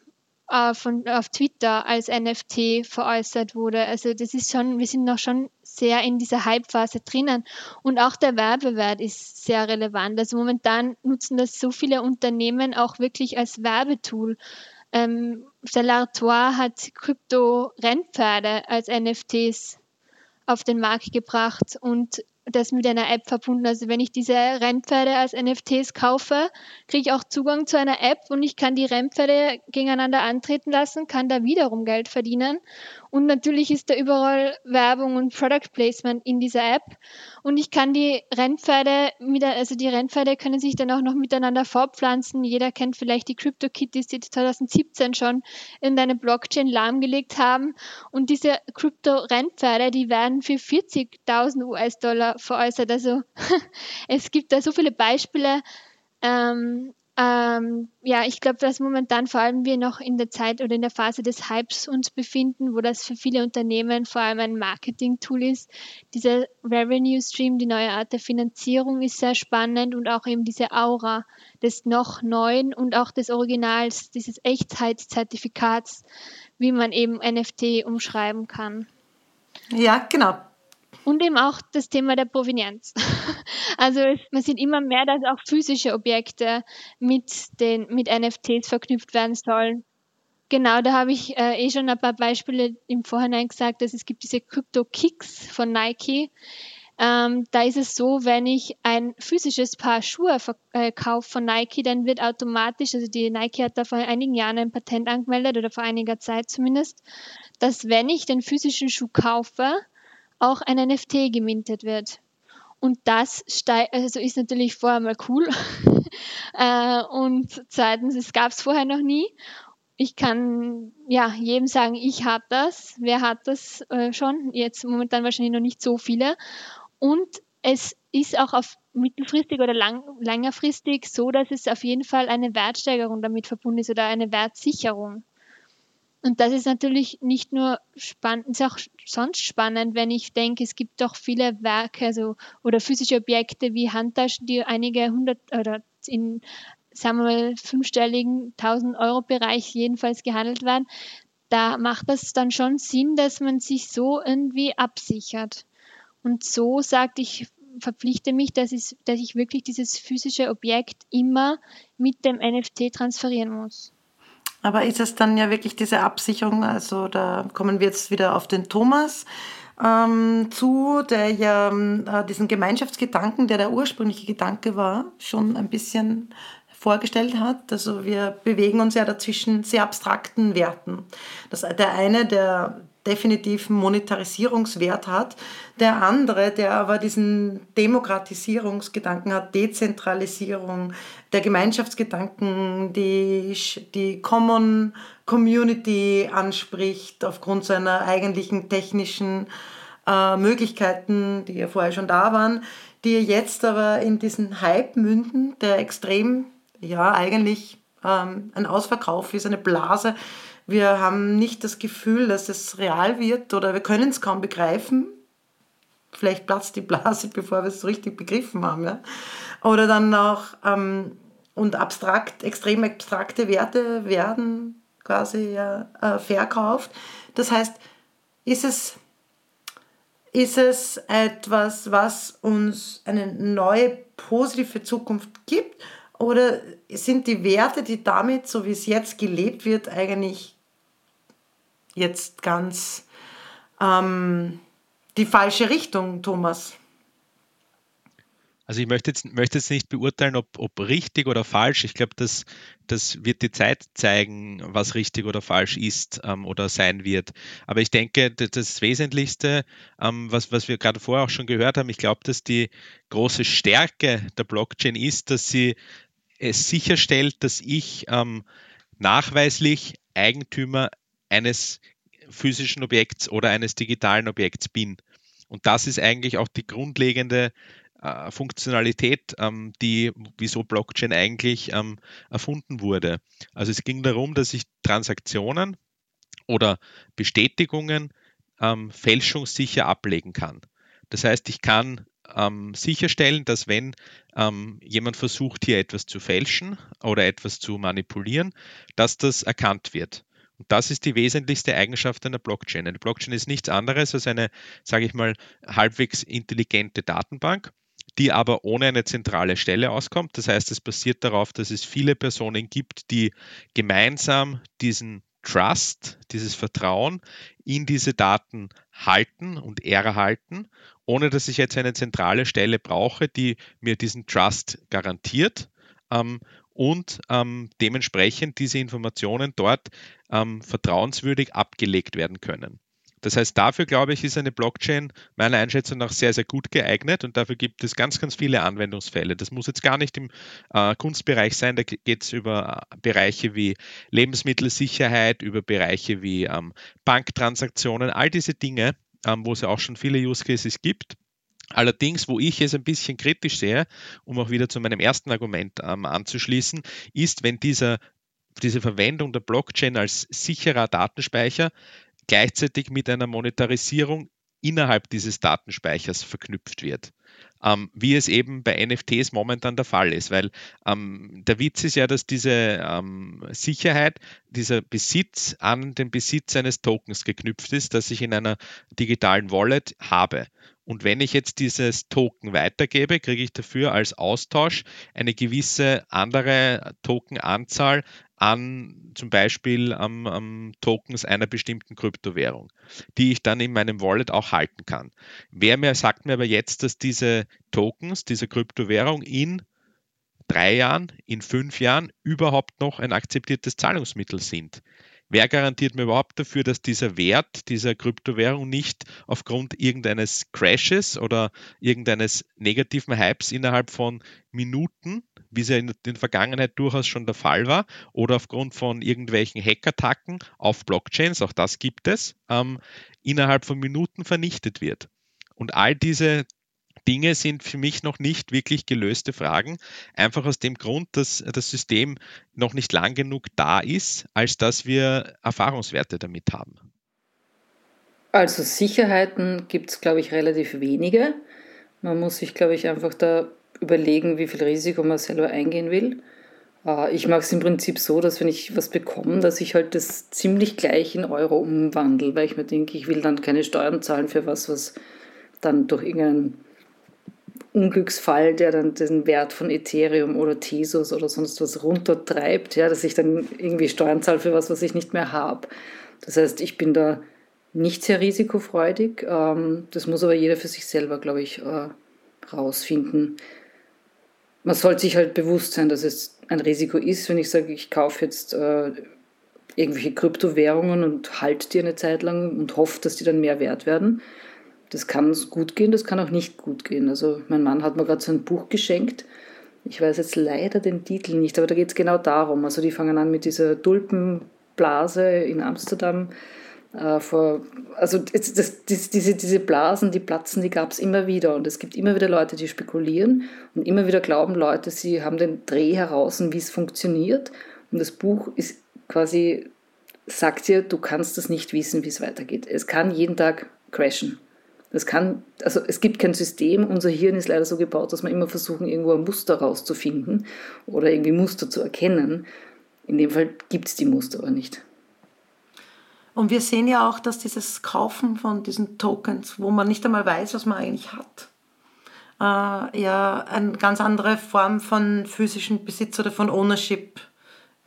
äh, von, auf Twitter als NFT veräußert wurde. Also das ist schon, wir sind noch schon sehr in dieser Hype-Phase drinnen. Und auch der Werbewert ist sehr relevant. Also momentan nutzen das so viele Unternehmen auch wirklich als Werbetool. Ähm, Stellar hat Krypto-Rennpferde als NFTs auf den Markt gebracht und das mit einer App verbunden. Also wenn ich diese Rennpferde als NFTs kaufe, kriege ich auch Zugang zu einer App und ich kann die Rennpferde gegeneinander antreten lassen, kann da wiederum Geld verdienen. Und natürlich ist da überall Werbung und Product Placement in dieser App. Und ich kann die Rennpferde, also die Rennpferde können sich dann auch noch miteinander fortpflanzen. Jeder kennt vielleicht die CryptoKitties, die 2017 schon in eine Blockchain lahmgelegt haben. Und diese Krypto-Rennpferde, die werden für 40.000 US-Dollar veräußert. Also es gibt da so viele Beispiele. Ähm, ähm, ja, ich glaube, dass momentan vor allem wir noch in der Zeit oder in der Phase des Hypes uns befinden, wo das für viele Unternehmen vor allem ein Marketing-Tool ist. Dieser Revenue Stream, die neue Art der Finanzierung ist sehr spannend und auch eben diese Aura des noch Neuen und auch des Originals, dieses Echtheitszertifikats, wie man eben NFT umschreiben kann. Ja, genau. Und eben auch das Thema der Provenienz. Also man sieht immer mehr, dass auch physische Objekte mit, den, mit NFTs verknüpft werden sollen. Genau, da habe ich äh, eh schon ein paar Beispiele im Vorhinein gesagt, dass es gibt diese Crypto Kicks von Nike. Ähm, da ist es so, wenn ich ein physisches Paar Schuhe äh, kaufe von Nike, dann wird automatisch, also die Nike hat da vor einigen Jahren ein Patent angemeldet oder vor einiger Zeit zumindest, dass wenn ich den physischen Schuh kaufe, auch ein NFT gemintet wird. Und das also ist natürlich vorher mal cool. äh, und zweitens, es gab es vorher noch nie. Ich kann ja jedem sagen, ich habe das. Wer hat das äh, schon? Jetzt momentan wahrscheinlich noch nicht so viele. Und es ist auch auf mittelfristig oder lang, längerfristig so, dass es auf jeden Fall eine Wertsteigerung damit verbunden ist oder eine Wertsicherung. Und das ist natürlich nicht nur spannend, ist auch sonst spannend, wenn ich denke, es gibt doch viele Werke also, oder physische Objekte wie Handtaschen, die einige hundert oder in, sagen wir mal, fünfstelligen 1000 Euro Bereich jedenfalls gehandelt werden. Da macht das dann schon Sinn, dass man sich so irgendwie absichert. Und so sagt, ich verpflichte mich, dass ich, dass ich wirklich dieses physische Objekt immer mit dem NFT transferieren muss. Aber ist es dann ja wirklich diese Absicherung? Also da kommen wir jetzt wieder auf den Thomas ähm, zu, der ja äh, diesen Gemeinschaftsgedanken, der der ursprüngliche Gedanke war, schon ein bisschen vorgestellt hat. Also wir bewegen uns ja dazwischen sehr abstrakten Werten. Das, der eine, der definitiv Monetarisierungswert hat. Der andere, der aber diesen Demokratisierungsgedanken hat, Dezentralisierung, der Gemeinschaftsgedanken, die, die Common Community anspricht aufgrund seiner eigentlichen technischen äh, Möglichkeiten, die ja vorher schon da waren, die jetzt aber in diesen Hype münden, der extrem, ja, eigentlich ähm, ein Ausverkauf ist, eine Blase, wir haben nicht das Gefühl, dass es real wird oder wir können es kaum begreifen. Vielleicht platzt die Blase, bevor wir es so richtig begriffen haben. Ja? Oder dann auch, ähm, und abstrakt, extrem abstrakte Werte werden quasi äh, verkauft. Das heißt, ist es, ist es etwas, was uns eine neue positive Zukunft gibt? Oder sind die Werte, die damit, so wie es jetzt gelebt wird, eigentlich jetzt ganz ähm, die falsche Richtung, Thomas? Also ich möchte jetzt, möchte jetzt nicht beurteilen, ob, ob richtig oder falsch. Ich glaube, das, das wird die Zeit zeigen, was richtig oder falsch ist ähm, oder sein wird. Aber ich denke, das, Wesentlichste, ähm, was, was wir gerade vorher auch schon gehört haben, ich glaube, dass die große Stärke der Blockchain ist, dass sie es sicherstellt, dass ich ähm, nachweislich Eigentümer eines physischen Objekts oder eines digitalen Objekts bin. Und das ist eigentlich auch die grundlegende äh, Funktionalität, ähm, die, wieso Blockchain eigentlich ähm, erfunden wurde. Also es ging darum, dass ich Transaktionen oder Bestätigungen ähm, fälschungssicher ablegen kann. Das heißt, ich kann ähm, sicherstellen, dass wenn ähm, jemand versucht, hier etwas zu fälschen oder etwas zu manipulieren, dass das erkannt wird. Und das ist die wesentlichste Eigenschaft einer Blockchain. Eine Blockchain ist nichts anderes als eine, sage ich mal, halbwegs intelligente Datenbank, die aber ohne eine zentrale Stelle auskommt. Das heißt, es basiert darauf, dass es viele Personen gibt, die gemeinsam diesen Trust, dieses Vertrauen in diese Daten halten und erhalten, ohne dass ich jetzt eine zentrale Stelle brauche, die mir diesen Trust garantiert ähm, und ähm, dementsprechend diese Informationen dort ähm, vertrauenswürdig abgelegt werden können. Das heißt, dafür glaube ich, ist eine Blockchain meiner Einschätzung nach sehr, sehr gut geeignet und dafür gibt es ganz, ganz viele Anwendungsfälle. Das muss jetzt gar nicht im äh, Kunstbereich sein, da geht es über äh, Bereiche wie Lebensmittelsicherheit, über Bereiche wie ähm, Banktransaktionen, all diese Dinge, ähm, wo es ja auch schon viele Use Cases gibt. Allerdings, wo ich es ein bisschen kritisch sehe, um auch wieder zu meinem ersten Argument ähm, anzuschließen, ist, wenn dieser, diese Verwendung der Blockchain als sicherer Datenspeicher gleichzeitig mit einer Monetarisierung innerhalb dieses Datenspeichers verknüpft wird. Ähm, wie es eben bei NFTs momentan der Fall ist, weil ähm, der Witz ist ja, dass diese ähm, Sicherheit, dieser Besitz an den Besitz eines Tokens geknüpft ist, das ich in einer digitalen Wallet habe. Und wenn ich jetzt dieses Token weitergebe, kriege ich dafür als Austausch eine gewisse andere Tokenanzahl an zum Beispiel am, am, Tokens einer bestimmten Kryptowährung, die ich dann in meinem Wallet auch halten kann. Wer mir sagt mir aber jetzt, dass diese Tokens, diese Kryptowährung in drei Jahren, in fünf Jahren überhaupt noch ein akzeptiertes Zahlungsmittel sind? Wer garantiert mir überhaupt dafür, dass dieser Wert dieser Kryptowährung nicht aufgrund irgendeines Crashes oder irgendeines negativen Hypes innerhalb von Minuten, wie es ja in der Vergangenheit durchaus schon der Fall war, oder aufgrund von irgendwelchen Hackattacken auf Blockchains, auch das gibt es, ähm, innerhalb von Minuten vernichtet wird. Und all diese Dinge sind für mich noch nicht wirklich gelöste Fragen, einfach aus dem Grund, dass das System noch nicht lang genug da ist, als dass wir Erfahrungswerte damit haben. Also Sicherheiten gibt es, glaube ich, relativ wenige. Man muss sich, glaube ich, einfach da überlegen, wie viel Risiko man selber eingehen will. Äh, ich mache es im Prinzip so, dass wenn ich was bekomme, dass ich halt das ziemlich gleich in Euro umwandle, weil ich mir denke, ich will dann keine Steuern zahlen für was, was dann durch irgendeinen Unglücksfall, der dann den Wert von Ethereum oder Tesos oder sonst was runtertreibt, ja, dass ich dann irgendwie Steuern zahle für was, was ich nicht mehr habe. Das heißt, ich bin da nicht sehr risikofreudig. Ähm, das muss aber jeder für sich selber, glaube ich, äh, rausfinden. Man sollte sich halt bewusst sein, dass es ein Risiko ist, wenn ich sage, ich kaufe jetzt äh, irgendwelche Kryptowährungen und halte die eine Zeit lang und hoffe, dass die dann mehr wert werden das kann gut gehen, das kann auch nicht gut gehen. Also mein Mann hat mir gerade so ein Buch geschenkt. Ich weiß jetzt leider den Titel nicht, aber da geht es genau darum. Also die fangen an mit dieser Tulpenblase in Amsterdam. Äh, also diese Blasen, die platzen, die gab es immer wieder. Und es gibt immer wieder Leute, die spekulieren und immer wieder glauben Leute, sie haben den Dreh heraus, wie es funktioniert. Und das Buch ist quasi, sagt dir, du kannst das nicht wissen, wie es weitergeht. Es kann jeden Tag crashen. Das kann, also es gibt kein System, unser Hirn ist leider so gebaut, dass wir immer versuchen, irgendwo ein Muster rauszufinden oder irgendwie Muster zu erkennen. In dem Fall gibt es die Muster aber nicht. Und wir sehen ja auch, dass dieses Kaufen von diesen Tokens, wo man nicht einmal weiß, was man eigentlich hat, äh, ja eine ganz andere Form von physischem Besitz oder von Ownership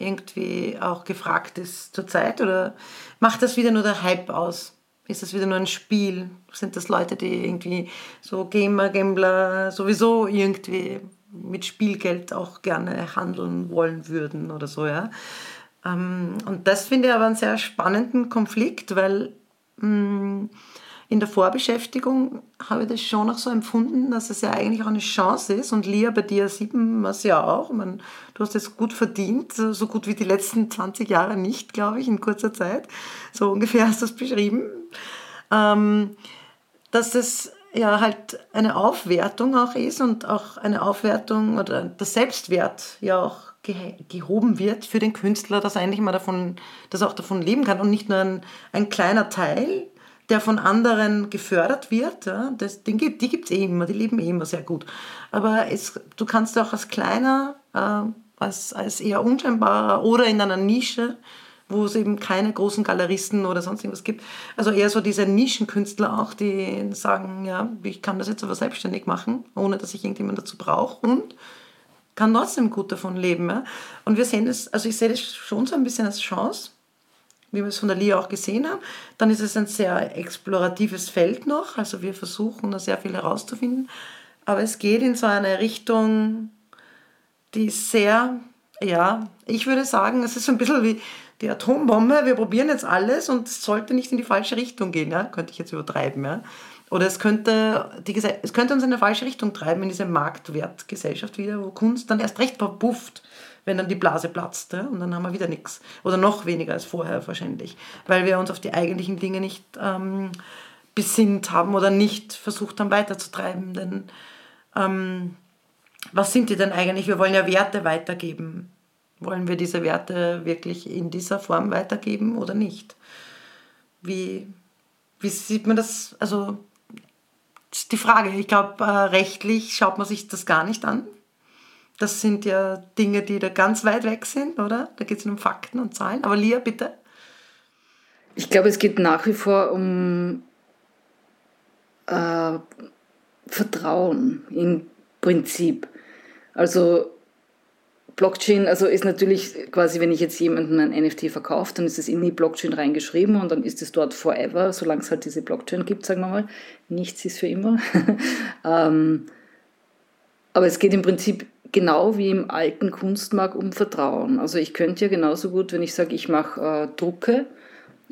irgendwie auch gefragt ist zurzeit? Oder macht das wieder nur der Hype aus? Ist das wieder nur ein Spiel? Sind das Leute, die irgendwie so Gamer, Gambler sowieso irgendwie mit Spielgeld auch gerne handeln wollen würden oder so, ja? Ähm, und das finde ich aber einen sehr spannenden Konflikt, weil mm, in der Vorbeschäftigung habe ich das schon noch so empfunden, dass es ja eigentlich auch eine Chance ist. Und Lia, bei dir sieht man es ja auch. meine, du hast es gut verdient, so gut wie die letzten 20 Jahre nicht, glaube ich, in kurzer Zeit. So ungefähr hast du es beschrieben. Ähm, dass das ja halt eine Aufwertung auch ist und auch eine Aufwertung oder der Selbstwert ja auch gehoben wird für den Künstler, dass er eigentlich mal davon, dass er auch davon leben kann und nicht nur ein, ein kleiner Teil, der von anderen gefördert wird, ja, das, den gibt, die gibt es eh immer, die leben eh immer sehr gut. Aber es, du kannst auch als kleiner, äh, als, als eher unscheinbarer oder in einer Nische wo es eben keine großen Galeristen oder sonst irgendwas gibt. Also eher so diese Nischenkünstler auch, die sagen, ja, ich kann das jetzt aber selbstständig machen, ohne dass ich irgendjemand dazu brauche und kann trotzdem gut davon leben. Ja? Und wir sehen das, also ich sehe das schon so ein bisschen als Chance, wie wir es von der Lia auch gesehen haben. Dann ist es ein sehr exploratives Feld noch, also wir versuchen da sehr viel herauszufinden. Aber es geht in so eine Richtung, die sehr, ja, ich würde sagen, es ist so ein bisschen wie die Atombombe. Wir probieren jetzt alles und es sollte nicht in die falsche Richtung gehen, ja? könnte ich jetzt übertreiben. Ja? Oder es könnte, die, es könnte uns in eine falsche Richtung treiben, in diese Marktwertgesellschaft wieder, wo Kunst dann erst recht verpufft wenn dann die Blase platzt. Und dann haben wir wieder nichts. Oder noch weniger als vorher wahrscheinlich. Weil wir uns auf die eigentlichen Dinge nicht ähm, besinnt haben oder nicht versucht haben weiterzutreiben. Denn ähm, was sind die denn eigentlich? Wir wollen ja Werte weitergeben. Wollen wir diese Werte wirklich in dieser Form weitergeben oder nicht? Wie, wie sieht man das? Also, das ist die Frage. Ich glaube, äh, rechtlich schaut man sich das gar nicht an. Das sind ja Dinge, die da ganz weit weg sind, oder? Da geht es um Fakten und Zahlen. Aber Lia, bitte. Ich glaube, es geht nach wie vor um äh, Vertrauen im Prinzip. Also Blockchain, also ist natürlich quasi, wenn ich jetzt jemandem ein NFT verkaufe, dann ist es in die Blockchain reingeschrieben und dann ist es dort forever, solange es halt diese Blockchain gibt, sagen wir mal. Nichts ist für immer. ähm, aber es geht im Prinzip genau wie im alten Kunstmarkt um Vertrauen. Also ich könnte ja genauso gut, wenn ich sage, ich mache äh, Drucke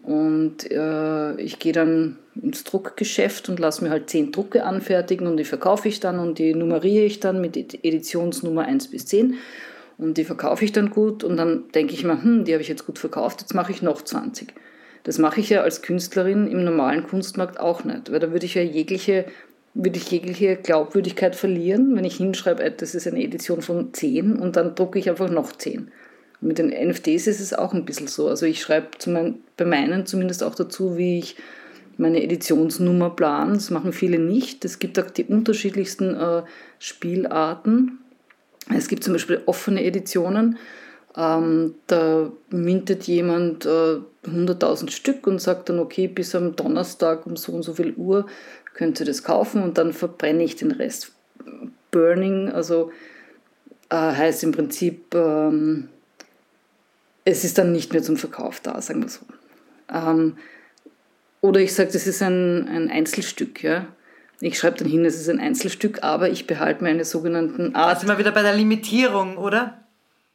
und äh, ich gehe dann ins Druckgeschäft und lasse mir halt zehn Drucke anfertigen und die verkaufe ich dann und die nummeriere ich dann mit Editionsnummer 1 bis 10 und die verkaufe ich dann gut und dann denke ich mir, hm, die habe ich jetzt gut verkauft, jetzt mache ich noch 20. Das mache ich ja als Künstlerin im normalen Kunstmarkt auch nicht, weil da würde ich ja jegliche würde ich jegliche Glaubwürdigkeit verlieren, wenn ich hinschreibe, äh, das ist eine Edition von 10 und dann drucke ich einfach noch 10. mit den NFTs ist es auch ein bisschen so. Also ich schreibe mein, bei meinen zumindest auch dazu, wie ich meine Editionsnummer plan. Das machen viele nicht. Es gibt auch die unterschiedlichsten äh, Spielarten. Es gibt zum Beispiel offene Editionen. Ähm, da mintet jemand äh, 100.000 Stück und sagt dann, okay, bis am Donnerstag um so und so viel Uhr könnt ihr das kaufen und dann verbrenne ich den Rest. Burning, also äh, heißt im Prinzip, ähm, es ist dann nicht mehr zum Verkauf da, sagen wir so. Ähm, oder ich sage, das ist ein, ein Einzelstück. Ja? Ich schreibe dann hin, es ist ein Einzelstück, aber ich behalte meine sogenannten Art. Da sind wir wieder bei der Limitierung, oder?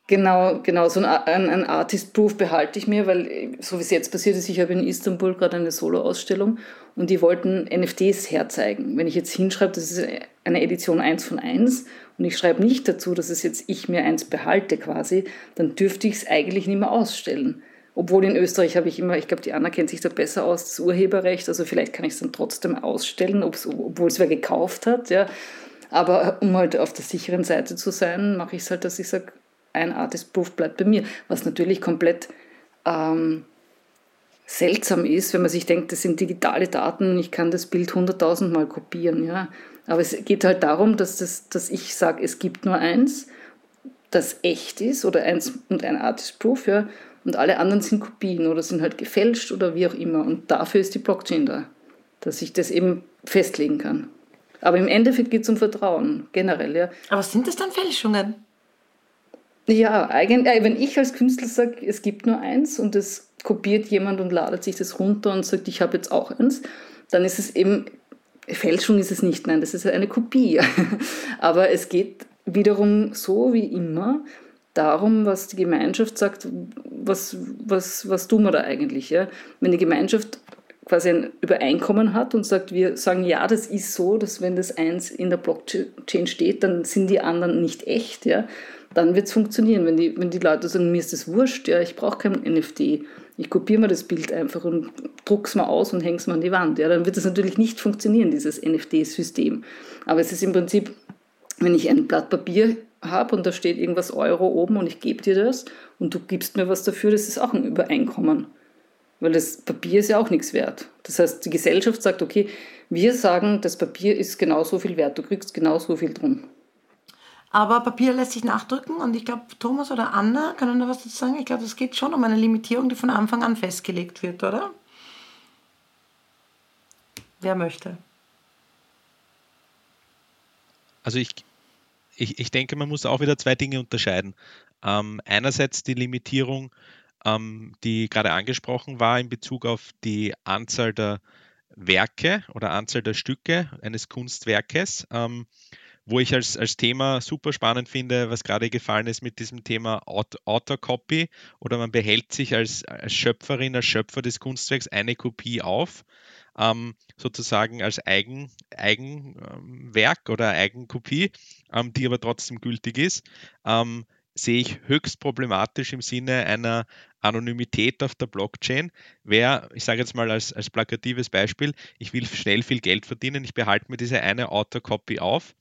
Genau, genau. So ein, ein Artist Proof behalte ich mir, weil so wie es jetzt passiert ist, ich habe in Istanbul gerade eine Solo-Ausstellung und die wollten NFTs herzeigen. Wenn ich jetzt hinschreibe, das ist eine Edition 1 von 1 und ich schreibe nicht dazu, dass es jetzt ich mir eins behalte quasi, dann dürfte ich es eigentlich nicht mehr ausstellen. Obwohl in Österreich habe ich immer, ich glaube, die Anna kennt sich da besser aus, das Urheberrecht, also vielleicht kann ich es dann trotzdem ausstellen, obwohl es wer gekauft hat. Ja. Aber um halt auf der sicheren Seite zu sein, mache ich es halt, dass ich sage, ein Artist Proof bleibt bei mir. Was natürlich komplett ähm, seltsam ist, wenn man sich denkt, das sind digitale Daten, ich kann das Bild hunderttausendmal kopieren. Ja. Aber es geht halt darum, dass, das, dass ich sage, es gibt nur eins, das echt ist oder eins und ein Artist Proof, ja, und alle anderen sind Kopien oder sind halt gefälscht oder wie auch immer. Und dafür ist die Blockchain da, dass ich das eben festlegen kann. Aber im Endeffekt geht es um Vertrauen, generell, ja. Aber sind das dann Fälschungen? Ja, eigentlich, äh, wenn ich als Künstler sage, es gibt nur eins und es kopiert jemand und ladet sich das runter und sagt, ich habe jetzt auch eins, dann ist es eben, Fälschung ist es nicht, nein, das ist eine Kopie. Aber es geht wiederum so wie immer darum, was die Gemeinschaft sagt, was, was, was tun wir da eigentlich. Ja? Wenn die Gemeinschaft quasi ein Übereinkommen hat und sagt, wir sagen, ja, das ist so, dass wenn das eins in der Blockchain steht, dann sind die anderen nicht echt, ja, dann wird es funktionieren. Wenn die, wenn die Leute sagen, mir ist das wurscht, ja, ich brauche kein NFT, ich kopiere mir das Bild einfach und drucke es mal aus und hänge es mal an die Wand, ja, dann wird es natürlich nicht funktionieren, dieses NFT-System. Aber es ist im Prinzip, wenn ich ein Blatt Papier habe und da steht irgendwas Euro oben und ich gebe dir das und du gibst mir was dafür, das ist auch ein Übereinkommen. Weil das Papier ist ja auch nichts wert. Das heißt, die Gesellschaft sagt, okay, wir sagen, das Papier ist genauso viel wert, du kriegst genauso viel drum. Aber Papier lässt sich nachdrücken und ich glaube, Thomas oder Anna können da was dazu sagen. Ich glaube, es geht schon um eine Limitierung, die von Anfang an festgelegt wird, oder? Wer möchte? Also ich, ich, ich denke, man muss auch wieder zwei Dinge unterscheiden. Ähm, einerseits die Limitierung, ähm, die gerade angesprochen war in Bezug auf die Anzahl der Werke oder Anzahl der Stücke eines Kunstwerkes, ähm, wo ich als, als Thema super spannend finde, was gerade gefallen ist mit diesem Thema Autocopy oder man behält sich als, als Schöpferin, als Schöpfer des Kunstwerks eine Kopie auf, ähm, sozusagen als Eigen, Eigenwerk ähm, oder Eigenkopie, ähm, die aber trotzdem gültig ist. Ähm, sehe ich höchst problematisch im Sinne einer Anonymität auf der Blockchain. Wer, ich sage jetzt mal als, als plakatives Beispiel, ich will schnell viel Geld verdienen, ich behalte mir diese eine Autocopy auf,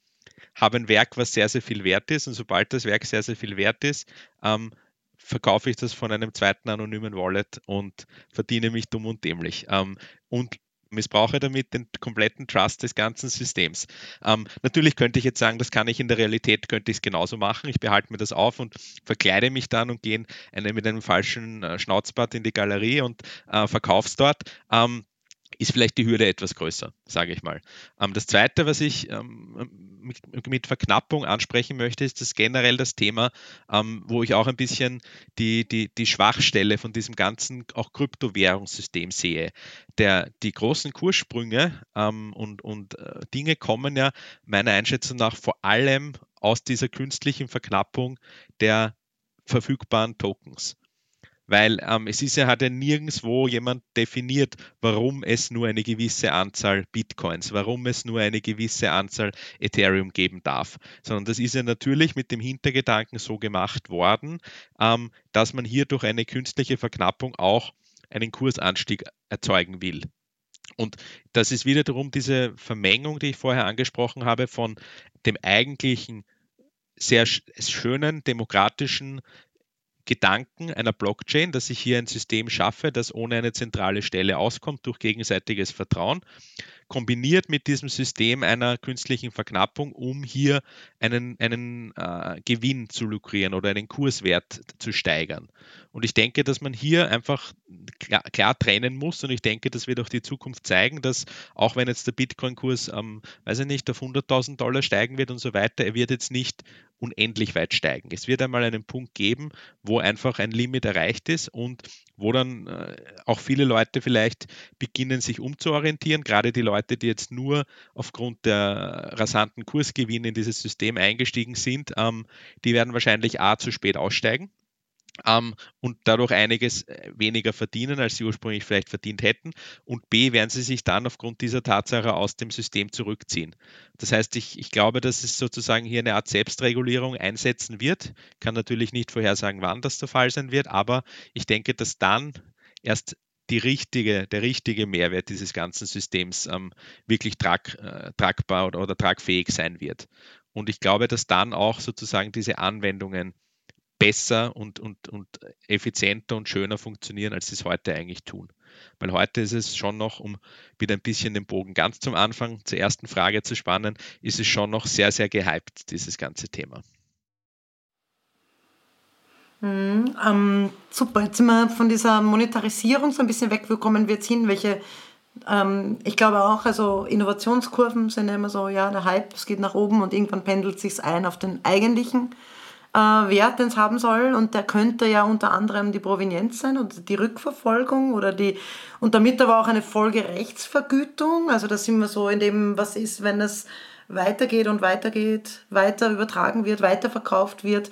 habe ein Werk, was sehr, sehr viel wert ist und sobald das Werk sehr, sehr viel wert ist, ähm, verkaufe ich das von einem zweiten anonymen Wallet und verdiene mich dumm und dämlich. Ähm, und missbrauche damit den kompletten Trust des ganzen Systems. Ähm, natürlich könnte ich jetzt sagen, das kann ich in der Realität, könnte ich es genauso machen. Ich behalte mir das auf und verkleide mich dann und gehe eine, mit einem falschen äh, Schnauzbart in die Galerie und äh, verkaufe es dort. Ähm, ist vielleicht die Hürde etwas größer, sage ich mal. Ähm, das Zweite, was ich ähm, mit, Verknappung ansprechen möchte, ist das generell das Thema, ähm, wo ich auch ein bisschen die, die, die Schwachstelle von diesem ganzen auch Kryptowährungssystem sehe. Der, die großen Kurssprünge und, und äh, Dinge kommen ja meiner Einschätzung nach vor allem aus dieser künstlichen Verknappung der verfügbaren Tokens weil ähm, es ist ja, hat ja nirgendwo jemand definiert, warum es nur eine gewisse Anzahl Bitcoins, warum es nur eine gewisse Anzahl Ethereum geben darf, sondern das ist ja natürlich mit dem Hintergedanken so gemacht worden, ähm, dass man hier durch eine künstliche Verknappung auch einen Kursanstieg erzeugen will. Und das ist wiederum diese Vermengung, die ich vorher angesprochen habe, von dem eigentlichen sehr schönen demokratischen Gedanken einer Blockchain, dass ich hier ein System schaffe, das ohne eine zentrale Stelle auskommt durch gegenseitiges Vertrauen kombiniert mit diesem System einer künstlichen Verknappung, um hier einen, einen äh, Gewinn zu lukrieren oder einen Kurswert zu steigern. Und ich denke, dass man hier einfach klar, klar trennen muss und ich denke, das wird auch die Zukunft zeigen, dass auch wenn jetzt der Bitcoin-Kurs, ähm, weiß ich nicht, auf 100.000 Dollar steigen wird und so weiter, er wird jetzt nicht unendlich weit steigen. Es wird einmal einen Punkt geben, wo einfach ein Limit erreicht ist und wo dann äh, auch viele Leute vielleicht beginnen, sich umzuorientieren, gerade die Leute, die jetzt nur aufgrund der rasanten Kursgewinne in dieses System eingestiegen sind, ähm, die werden wahrscheinlich A zu spät aussteigen. Ähm, und dadurch einiges äh, weniger verdienen, als sie ursprünglich vielleicht verdient hätten. Und B, werden sie sich dann aufgrund dieser Tatsache aus dem System zurückziehen. Das heißt, ich, ich glaube, dass es sozusagen hier eine Art Selbstregulierung einsetzen wird. Kann natürlich nicht vorhersagen, wann das der Fall sein wird, aber ich denke, dass dann erst richtige, der richtige Mehrwert dieses ganzen Systems ähm, wirklich trag, äh, tragbar oder, oder tragfähig sein wird. Und ich glaube, dass dann auch sozusagen diese Anwendungen besser und, und, und effizienter und schöner funktionieren, als sie es heute eigentlich tun. Weil heute ist es schon noch, um wieder ein bisschen den Bogen ganz zum Anfang zur ersten Frage zu spannen, ist es schon noch sehr, sehr gehypt, dieses ganze Thema. Mhm, ähm, super, jetzt sind wir von dieser Monetarisierung so ein bisschen weg. Wo kommen wir jetzt hin? Welche, ähm, ich glaube auch, also Innovationskurven sind ja immer so, ja, der Hype, es geht nach oben und irgendwann pendelt sich ein auf den eigentlichen äh, Wert, den es haben soll. Und der könnte ja unter anderem die Provenienz sein und die Rückverfolgung oder die, und damit aber auch eine Folgerechtsvergütung. Also da sind wir so in dem, was ist, wenn es weitergeht und weitergeht, weiter übertragen wird, weiterverkauft wird.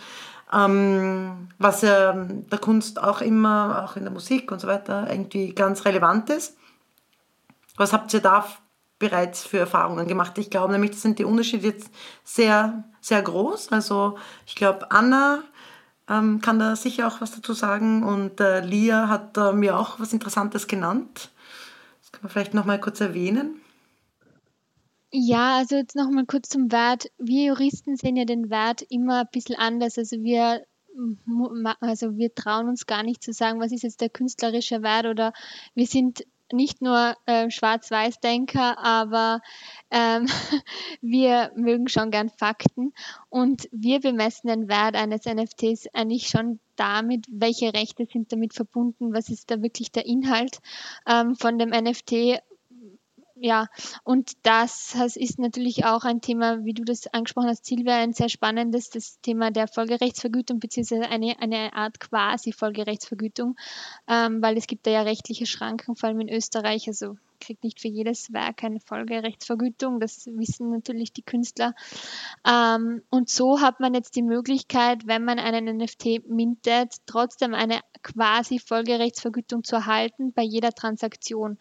Ähm, was ja der Kunst auch immer, auch in der Musik und so weiter, irgendwie ganz relevant ist. Was habt ihr da bereits für Erfahrungen gemacht? Ich glaube nämlich, sind die Unterschiede jetzt sehr, sehr groß. Also ich glaube, Anna ähm, kann da sicher auch was dazu sagen und äh, Lia hat äh, mir auch was Interessantes genannt. Das kann man vielleicht noch mal kurz erwähnen. Ja, also jetzt noch mal kurz zum Wert. Wir Juristen sehen ja den Wert immer ein bisschen anders. Also wir also wir trauen uns gar nicht zu sagen, was ist jetzt der künstlerische Wert oder wir sind nicht nur äh, Schwarz-Weiß-Denker, aber ähm, wir mögen schon gern Fakten und wir bemessen den Wert eines NFTs eigentlich schon damit, welche Rechte sind damit verbunden, was ist da wirklich der Inhalt ähm, von dem NFT ja, und das ist natürlich auch ein Thema, wie du das angesprochen hast, Silvia, ein sehr spannendes, das Thema der Folgerechtsvergütung, beziehungsweise eine, eine Art quasi Folgerechtsvergütung, ähm, weil es gibt da ja rechtliche Schranken, vor allem in Österreich, also kriegt nicht für jedes Werk eine Folgerechtsvergütung. Das wissen natürlich die Künstler. Ähm, und so hat man jetzt die Möglichkeit, wenn man einen NFT mintet, trotzdem eine quasi Folgerechtsvergütung zu erhalten bei jeder Transaktion.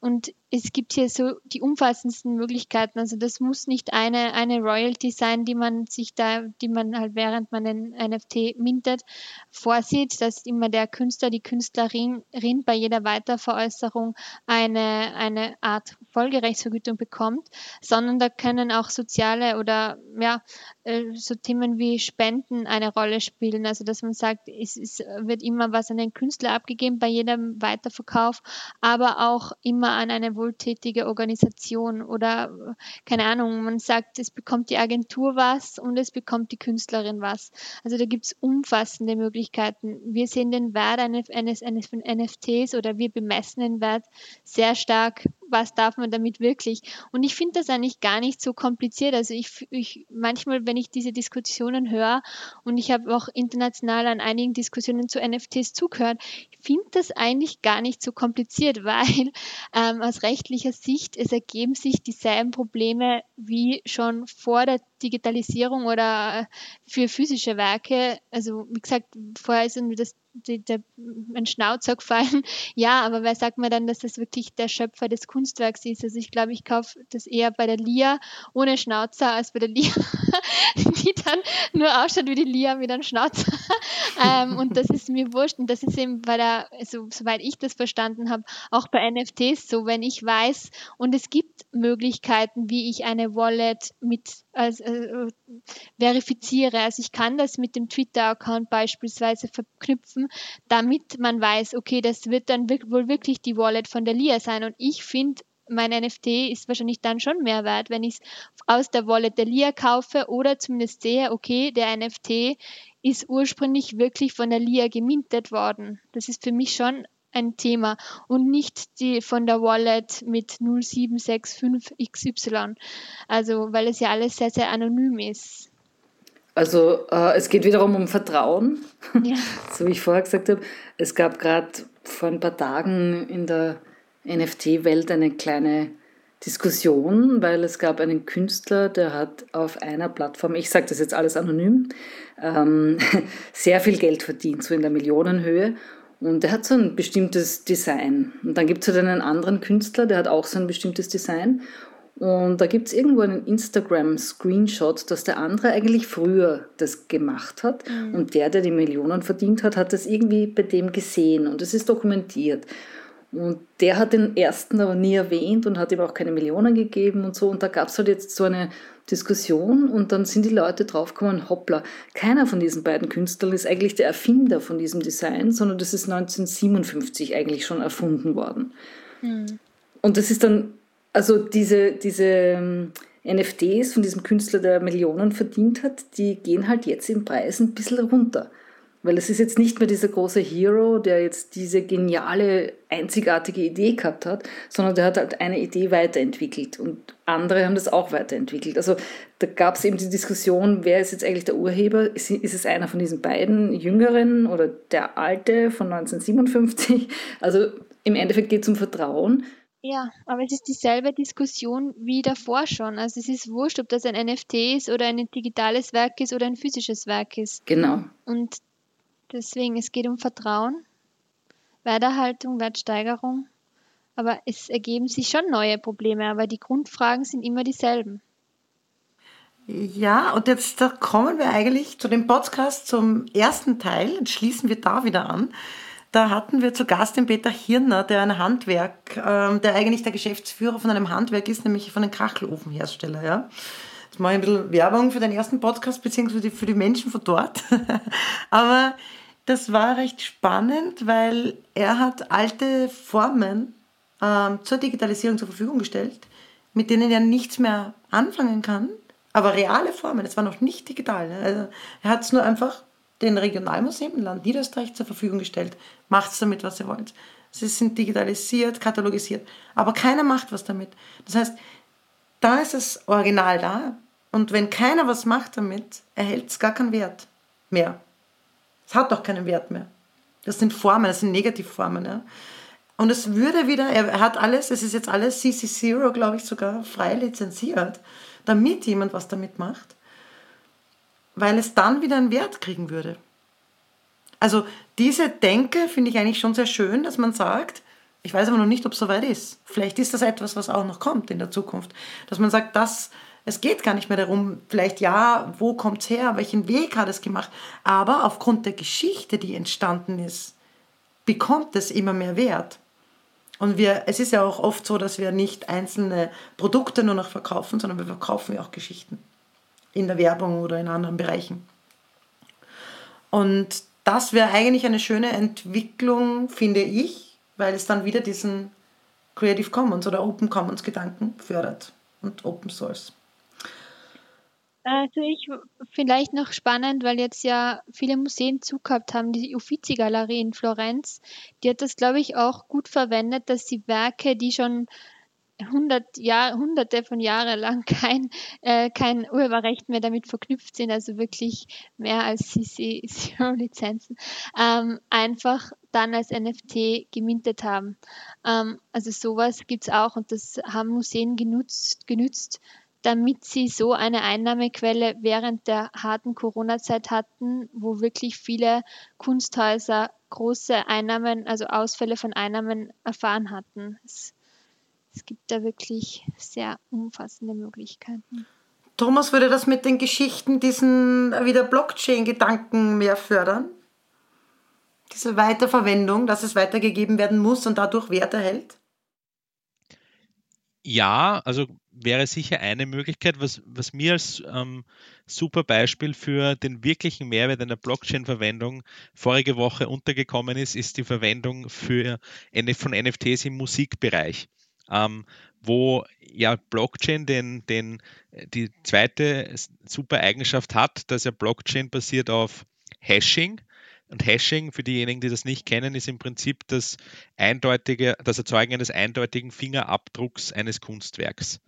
Und es gibt hier so die umfassendsten Möglichkeiten. Also das muss nicht eine, eine Royalty sein, die man sich da, die man halt während man den NFT mintet, vorsieht, dass immer der Künstler, die Künstlerin bei jeder Weiterveräußerung eine, eine Art Folgerechtsvergütung bekommt, sondern da können auch soziale oder ja, äh, so Themen wie Spenden eine Rolle spielen. Also dass man sagt, es, es wird immer was an den Künstler abgegeben bei jedem Weiterverkauf, aber auch immer an eine wohltätige Organisation oder keine Ahnung, man sagt, es bekommt die Agentur was und es bekommt die Künstlerin was. Also da gibt es umfassende Möglichkeiten. Wir sehen den Wert eines, eines, eines NFTs oder wir bemessen den Wert sehr stark was darf man damit wirklich? Und ich finde das eigentlich gar nicht so kompliziert. Also ich, ich manchmal, wenn ich diese Diskussionen höre und ich habe auch international an einigen Diskussionen zu NFTs zugehört, finde das eigentlich gar nicht so kompliziert, weil ähm, aus rechtlicher Sicht es ergeben sich dieselben Probleme wie schon vor der Digitalisierung oder äh, für physische Werke. Also wie gesagt, vorher ist mir das die, der, ein Schnauzer gefallen. Ja, aber wer sagt mir dann, dass das wirklich der Schöpfer des Kunstwerks ist? Also ich glaube, ich kaufe das eher bei der Lia ohne Schnauzer als bei der Lia, die dann nur ausschaut wie die Lia mit einem Schnauzer. ähm, und das ist mir wurscht. Und das ist eben bei der, also, soweit ich das verstanden habe, auch bei NFTs so, wenn ich weiß und es gibt Möglichkeiten, wie ich eine Wallet mit also, äh, verifiziere. Also ich kann das mit dem Twitter-Account beispielsweise verknüpfen, damit man weiß, okay, das wird dann wohl wirklich die Wallet von der Lia sein. Und ich finde, mein NFT ist wahrscheinlich dann schon mehr wert, wenn ich es aus der Wallet der Lia kaufe oder zumindest sehe, okay, der NFT ist ursprünglich wirklich von der Lia gemintet worden. Das ist für mich schon ein Thema und nicht die von der Wallet mit 0765XY. Also, weil es ja alles sehr, sehr anonym ist. Also, äh, es geht wiederum um Vertrauen. Ja. so wie ich vorher gesagt habe. Es gab gerade vor ein paar Tagen in der NFT-Welt eine kleine Diskussion, weil es gab einen Künstler, der hat auf einer Plattform, ich sage das jetzt alles anonym, ähm, sehr viel Geld verdient, so in der Millionenhöhe. Und der hat so ein bestimmtes Design. Und dann gibt es halt einen anderen Künstler, der hat auch so ein bestimmtes Design. Und da gibt es irgendwo einen Instagram-Screenshot, dass der andere eigentlich früher das gemacht hat. Mhm. Und der, der die Millionen verdient hat, hat das irgendwie bei dem gesehen. Und es ist dokumentiert. Und der hat den ersten aber nie erwähnt und hat ihm auch keine Millionen gegeben und so. Und da gab es halt jetzt so eine Diskussion und dann sind die Leute draufgekommen, hoppla, keiner von diesen beiden Künstlern ist eigentlich der Erfinder von diesem Design, sondern das ist 1957 eigentlich schon erfunden worden. Mhm. Und das ist dann, also diese, diese ähm, NFTs von diesem Künstler, der Millionen verdient hat, die gehen halt jetzt im Preis ein bisschen runter. Weil es ist jetzt nicht mehr dieser große Hero, der jetzt diese geniale, einzigartige Idee gehabt hat, sondern der hat halt eine Idee weiterentwickelt und andere haben das auch weiterentwickelt. Also da gab es eben die Diskussion, wer ist jetzt eigentlich der Urheber? Ist, ist es einer von diesen beiden Jüngeren oder der Alte von 1957? Also im Endeffekt geht es um Vertrauen. Ja, aber es ist dieselbe Diskussion wie davor schon. Also es ist wurscht, ob das ein NFT ist oder ein digitales Werk ist oder ein physisches Werk ist. Genau. Und Deswegen, es geht um Vertrauen, Werterhaltung, Wertsteigerung. Aber es ergeben sich schon neue Probleme, aber die Grundfragen sind immer dieselben. Ja, und jetzt kommen wir eigentlich zu dem Podcast zum ersten Teil. Jetzt schließen wir da wieder an. Da hatten wir zu Gast den Peter Hirner, der ein Handwerk, ähm, der eigentlich der Geschäftsführer von einem Handwerk ist, nämlich von einem Kachelofenhersteller. Ja. Jetzt mache ich ein bisschen Werbung für den ersten Podcast, beziehungsweise für die Menschen von dort. Aber das war recht spannend, weil er hat alte Formen ähm, zur Digitalisierung zur Verfügung gestellt, mit denen er nichts mehr anfangen kann, aber reale Formen. Es war noch nicht digital. Ne? Also er hat es nur einfach den Regionalmuseen im Land Niederösterreich zur Verfügung gestellt. Macht damit, was ihr wollt. Sie sind digitalisiert, katalogisiert, aber keiner macht was damit. Das heißt, da ist das Original da und wenn keiner was macht damit, erhält es gar keinen Wert mehr. Es hat doch keinen Wert mehr. Das sind Formen, das sind Negativformen. Ja. Und es würde wieder, er hat alles, es ist jetzt alles CC0, glaube ich, sogar frei lizenziert, damit jemand was damit macht, weil es dann wieder einen Wert kriegen würde. Also diese Denke finde ich eigentlich schon sehr schön, dass man sagt, ich weiß aber noch nicht, ob es soweit ist. Vielleicht ist das etwas, was auch noch kommt in der Zukunft. Dass man sagt, das, es geht gar nicht mehr darum, vielleicht ja, wo kommt es her, welchen Weg hat es gemacht. Aber aufgrund der Geschichte, die entstanden ist, bekommt es immer mehr Wert. Und wir, es ist ja auch oft so, dass wir nicht einzelne Produkte nur noch verkaufen, sondern wir verkaufen ja auch Geschichten in der Werbung oder in anderen Bereichen. Und das wäre eigentlich eine schöne Entwicklung, finde ich, weil es dann wieder diesen Creative Commons oder Open Commons Gedanken fördert und Open Source. Also ich vielleicht noch spannend, weil jetzt ja viele Museen zugehabt haben, die Uffizi-Galerie in Florenz, die hat das, glaube ich, auch gut verwendet, dass sie Werke, die schon hundert Jahr, hunderte von Jahren lang kein, äh, kein Urheberrecht mehr damit verknüpft sind, also wirklich mehr als CC Zero Lizenzen, ähm, einfach dann als NFT gemintet haben. Ähm, also sowas gibt es auch und das haben Museen genutzt, genützt, damit sie so eine Einnahmequelle während der harten Corona-Zeit hatten, wo wirklich viele Kunsthäuser große Einnahmen, also Ausfälle von Einnahmen erfahren hatten. Es, es gibt da wirklich sehr umfassende Möglichkeiten. Thomas, würde das mit den Geschichten diesen wieder Blockchain-Gedanken mehr fördern? Diese Weiterverwendung, dass es weitergegeben werden muss und dadurch Wert erhält? Ja, also wäre sicher eine Möglichkeit. Was, was mir als ähm, super Beispiel für den wirklichen Mehrwert einer Blockchain-Verwendung vorige Woche untergekommen ist, ist die Verwendung für, von NFTs im Musikbereich. Ähm, wo ja Blockchain den, den, die zweite super Eigenschaft hat, dass er Blockchain basiert auf Hashing. Und Hashing, für diejenigen, die das nicht kennen, ist im Prinzip das eindeutige, das Erzeugen eines eindeutigen Fingerabdrucks eines Kunstwerks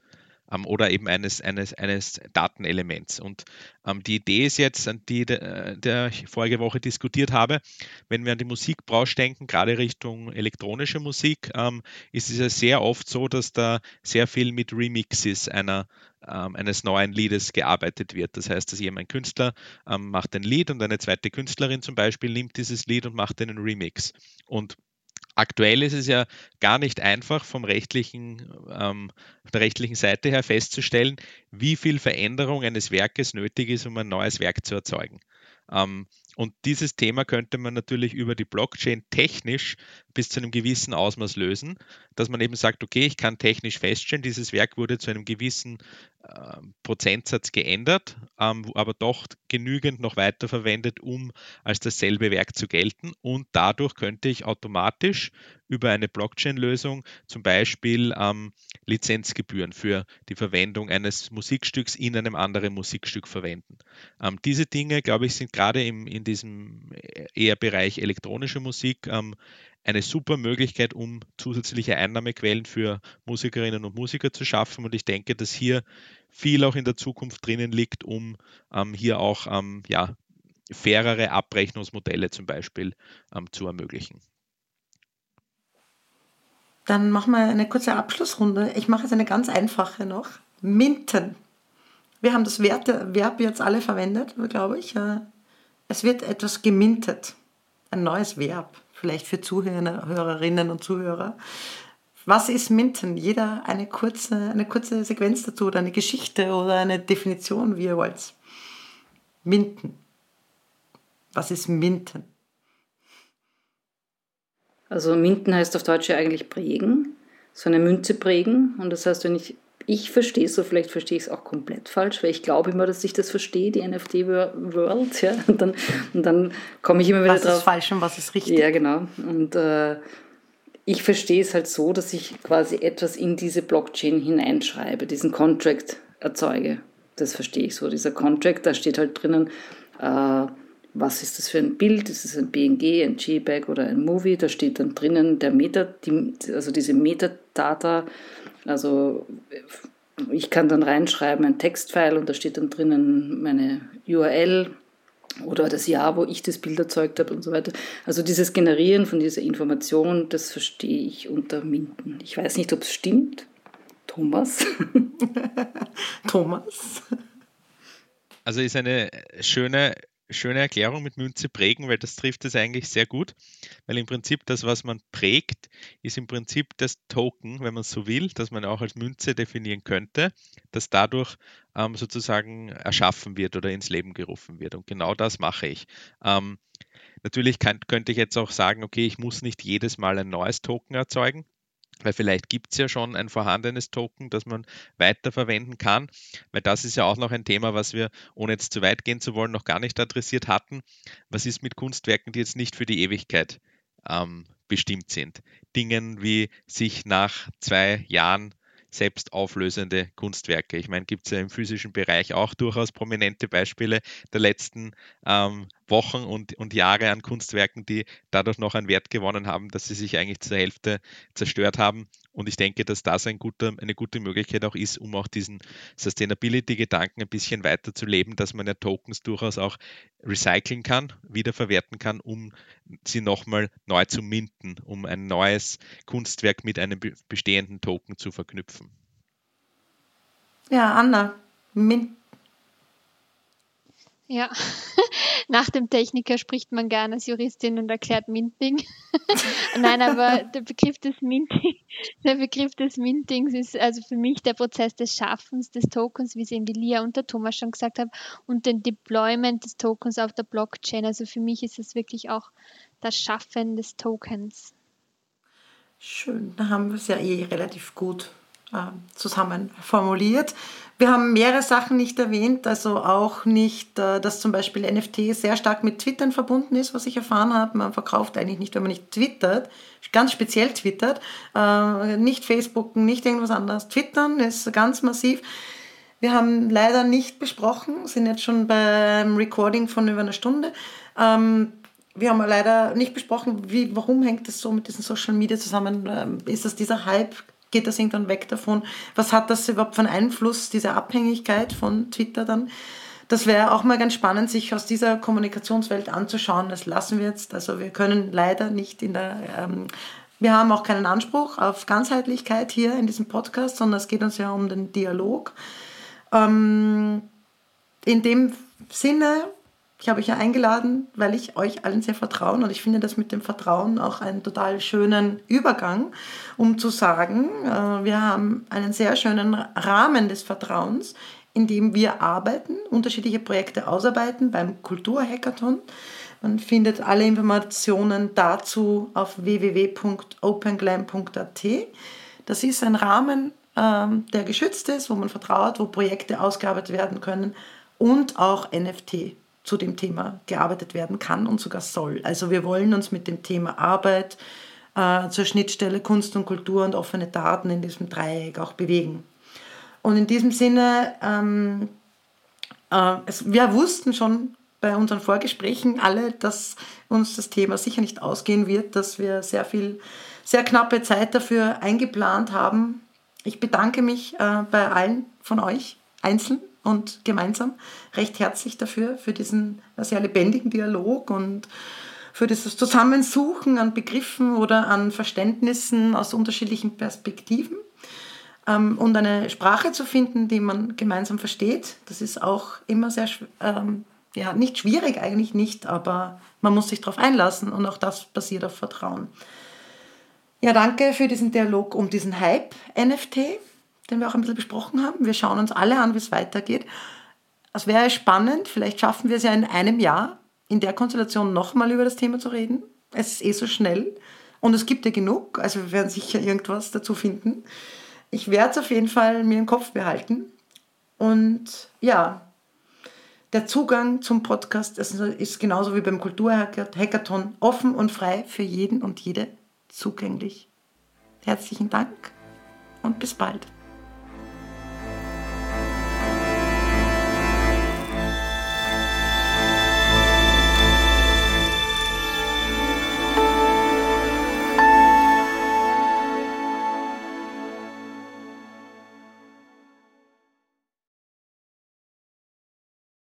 ähm, oder eben eines, eines, eines Datenelements. Und ähm, die Idee ist jetzt, die der, der ich vorige Woche diskutiert habe, wenn wir an die Musikbranche denken, gerade Richtung elektronische Musik, ähm, ist es ja sehr oft so, dass da sehr viel mit Remixes einer ähm, eines neuen Liedes gearbeitet wird. Das heißt, dass jemand ein Künstler ähm, macht ein Lied und eine zweite Künstlerin zum Beispiel nimmt dieses Lied und macht einen Remix. Und Aktuell ist es ja gar nicht einfach vom rechtlichen, ähm, der rechtlichen Seite her festzustellen, wie viel Veränderung eines Werkes nötig ist, um ein neues Werk zu erzeugen. Ähm, und dieses Thema könnte man natürlich über die Blockchain technisch bis zu einem gewissen Ausmaß lösen, dass man eben sagt, okay, ich kann technisch feststellen, dieses Werk wurde zu einem gewissen Prozentsatz geändert, ähm, aber doch genügend noch weiterverwendet, um als dasselbe Werk zu gelten. Und dadurch könnte ich automatisch über eine Blockchain-Lösung zum Beispiel ähm, Lizenzgebühren für die Verwendung eines Musikstücks in einem anderen Musikstück verwenden. Ähm, diese Dinge, glaube ich, sind gerade in diesem äh, eher Bereich elektronische Musik ähm, eine super Möglichkeit, um zusätzliche Einnahmequellen für Musikerinnen und Musiker zu schaffen. Und ich denke, dass hier viel auch in der Zukunft drinnen liegt, um ähm, hier auch ähm, ja, fairere Abrechnungsmodelle zum Beispiel ähm, zu ermöglichen. Dann machen wir eine kurze Abschlussrunde. Ich mache jetzt eine ganz einfache noch. Minten. Wir haben das Verb jetzt alle verwendet, glaube ich. Äh, es wird etwas gemintet. Ein neues Verb vielleicht für Zuhörerinnen und Zuhörer. Was ist Minten? Jeder eine kurze, eine kurze Sequenz dazu oder eine Geschichte oder eine Definition, wie ihr wollt. Minten. Was ist Minten? Also Minten heißt auf Deutsch eigentlich prägen, so eine Münze prägen. Und das heißt, wenn ich ich verstehe es so, vielleicht verstehe ich es auch komplett falsch, weil ich glaube immer, dass ich das verstehe, die NFT-World, ja, und dann, und dann komme ich immer wieder was drauf. Was ist falsch und was ist richtig? Ja, genau. Und äh, ich verstehe es halt so, dass ich quasi etwas in diese Blockchain hineinschreibe, diesen Contract erzeuge. Das verstehe ich so. Dieser Contract, da steht halt drinnen, äh, was ist das für ein Bild? Ist es ein BNG, ein JPEG oder ein Movie? Da steht dann drinnen der Meta, die, also diese Metadata. Also ich kann dann reinschreiben ein Textfile und da steht dann drinnen meine URL oder das Jahr, wo ich das Bild erzeugt habe und so weiter. Also dieses Generieren von dieser Information, das verstehe ich unter Minden. Ich weiß nicht, ob es stimmt. Thomas. Thomas. Also ist eine schöne schöne Erklärung mit Münze prägen, weil das trifft es eigentlich sehr gut, weil im Prinzip das, was man prägt, ist im Prinzip das Token, wenn man so will, das man auch als Münze definieren könnte, das dadurch ähm, sozusagen erschaffen wird oder ins Leben gerufen wird. Und genau das mache ich. Ähm, natürlich kann, könnte ich jetzt auch sagen, okay, ich muss nicht jedes Mal ein neues Token erzeugen weil vielleicht gibt es ja schon ein vorhandenes Token, das man weiterverwenden kann, weil das ist ja auch noch ein Thema, was wir, ohne jetzt zu weit gehen zu wollen, noch gar nicht adressiert hatten. Was ist mit Kunstwerken, die jetzt nicht für die Ewigkeit ähm, bestimmt sind? Dingen wie sich nach zwei Jahren selbst auflösende Kunstwerke. Ich meine, gibt es ja im physischen Bereich auch durchaus prominente Beispiele der letzten ähm, Wochen und, und Jahre an Kunstwerken, die dadurch noch einen Wert gewonnen haben, dass sie sich eigentlich zur Hälfte zerstört haben. Und ich denke, dass das ein guter, eine gute Möglichkeit auch ist, um auch diesen Sustainability-Gedanken ein bisschen weiter zu leben, dass man ja Tokens durchaus auch recyceln kann, wiederverwerten kann, um sie nochmal neu zu minten, um ein neues Kunstwerk mit einem bestehenden Token zu verknüpfen. Ja, Anna, Mint ja, nach dem Techniker spricht man gerne als Juristin und erklärt Minting. Nein, aber der Begriff des Minting, der Begriff des Mintings ist also für mich der Prozess des Schaffens des Tokens, wie es eben die Lia und der Thomas schon gesagt haben, und den Deployment des Tokens auf der Blockchain. Also für mich ist es wirklich auch das Schaffen des Tokens. Schön, da haben wir es ja eh relativ gut zusammen formuliert. Wir haben mehrere Sachen nicht erwähnt, also auch nicht, äh, dass zum Beispiel NFT sehr stark mit Twittern verbunden ist, was ich erfahren habe. Man verkauft eigentlich nicht, wenn man nicht twittert, ganz speziell twittert, äh, nicht Facebooken, nicht irgendwas anderes. Twittern ist ganz massiv. Wir haben leider nicht besprochen, sind jetzt schon beim Recording von über einer Stunde. Ähm, wir haben leider nicht besprochen, wie, warum hängt das so mit diesen Social Media zusammen? Ähm, ist das dieser Hype? Geht das irgendwann weg davon? Was hat das überhaupt für einen Einfluss, diese Abhängigkeit von Twitter dann? Das wäre auch mal ganz spannend, sich aus dieser Kommunikationswelt anzuschauen. Das lassen wir jetzt. Also wir können leider nicht in der... Ähm, wir haben auch keinen Anspruch auf Ganzheitlichkeit hier in diesem Podcast, sondern es geht uns ja um den Dialog. Ähm, in dem Sinne ich habe euch ja eingeladen, weil ich euch allen sehr vertraue und ich finde das mit dem Vertrauen auch einen total schönen Übergang, um zu sagen, äh, wir haben einen sehr schönen Rahmen des Vertrauens, in dem wir arbeiten, unterschiedliche Projekte ausarbeiten beim Kulturhackathon. Man findet alle Informationen dazu auf www.openglam.at. Das ist ein Rahmen, ähm, der geschützt ist, wo man vertraut, wo Projekte ausgearbeitet werden können und auch NFT zu dem Thema gearbeitet werden kann und sogar soll. Also wir wollen uns mit dem Thema Arbeit äh, zur Schnittstelle Kunst und Kultur und offene Daten in diesem Dreieck auch bewegen. Und in diesem Sinne, ähm, äh, es, wir wussten schon bei unseren Vorgesprächen alle, dass uns das Thema sicher nicht ausgehen wird, dass wir sehr viel, sehr knappe Zeit dafür eingeplant haben. Ich bedanke mich äh, bei allen von euch einzeln und gemeinsam recht herzlich dafür, für diesen sehr lebendigen Dialog und für dieses Zusammensuchen an Begriffen oder an Verständnissen aus unterschiedlichen Perspektiven ähm, und eine Sprache zu finden, die man gemeinsam versteht. Das ist auch immer sehr, ähm, ja, nicht schwierig eigentlich nicht, aber man muss sich darauf einlassen und auch das basiert auf Vertrauen. Ja, danke für diesen Dialog um diesen Hype NFT den wir auch ein bisschen besprochen haben. Wir schauen uns alle an, wie es weitergeht. Es wäre spannend, vielleicht schaffen wir es ja in einem Jahr, in der Konstellation nochmal über das Thema zu reden. Es ist eh so schnell und es gibt ja genug, also wir werden sicher irgendwas dazu finden. Ich werde es auf jeden Fall mir im Kopf behalten. Und ja, der Zugang zum Podcast ist genauso wie beim Kulturhackathon offen und frei für jeden und jede zugänglich Herzlichen Dank und bis bald.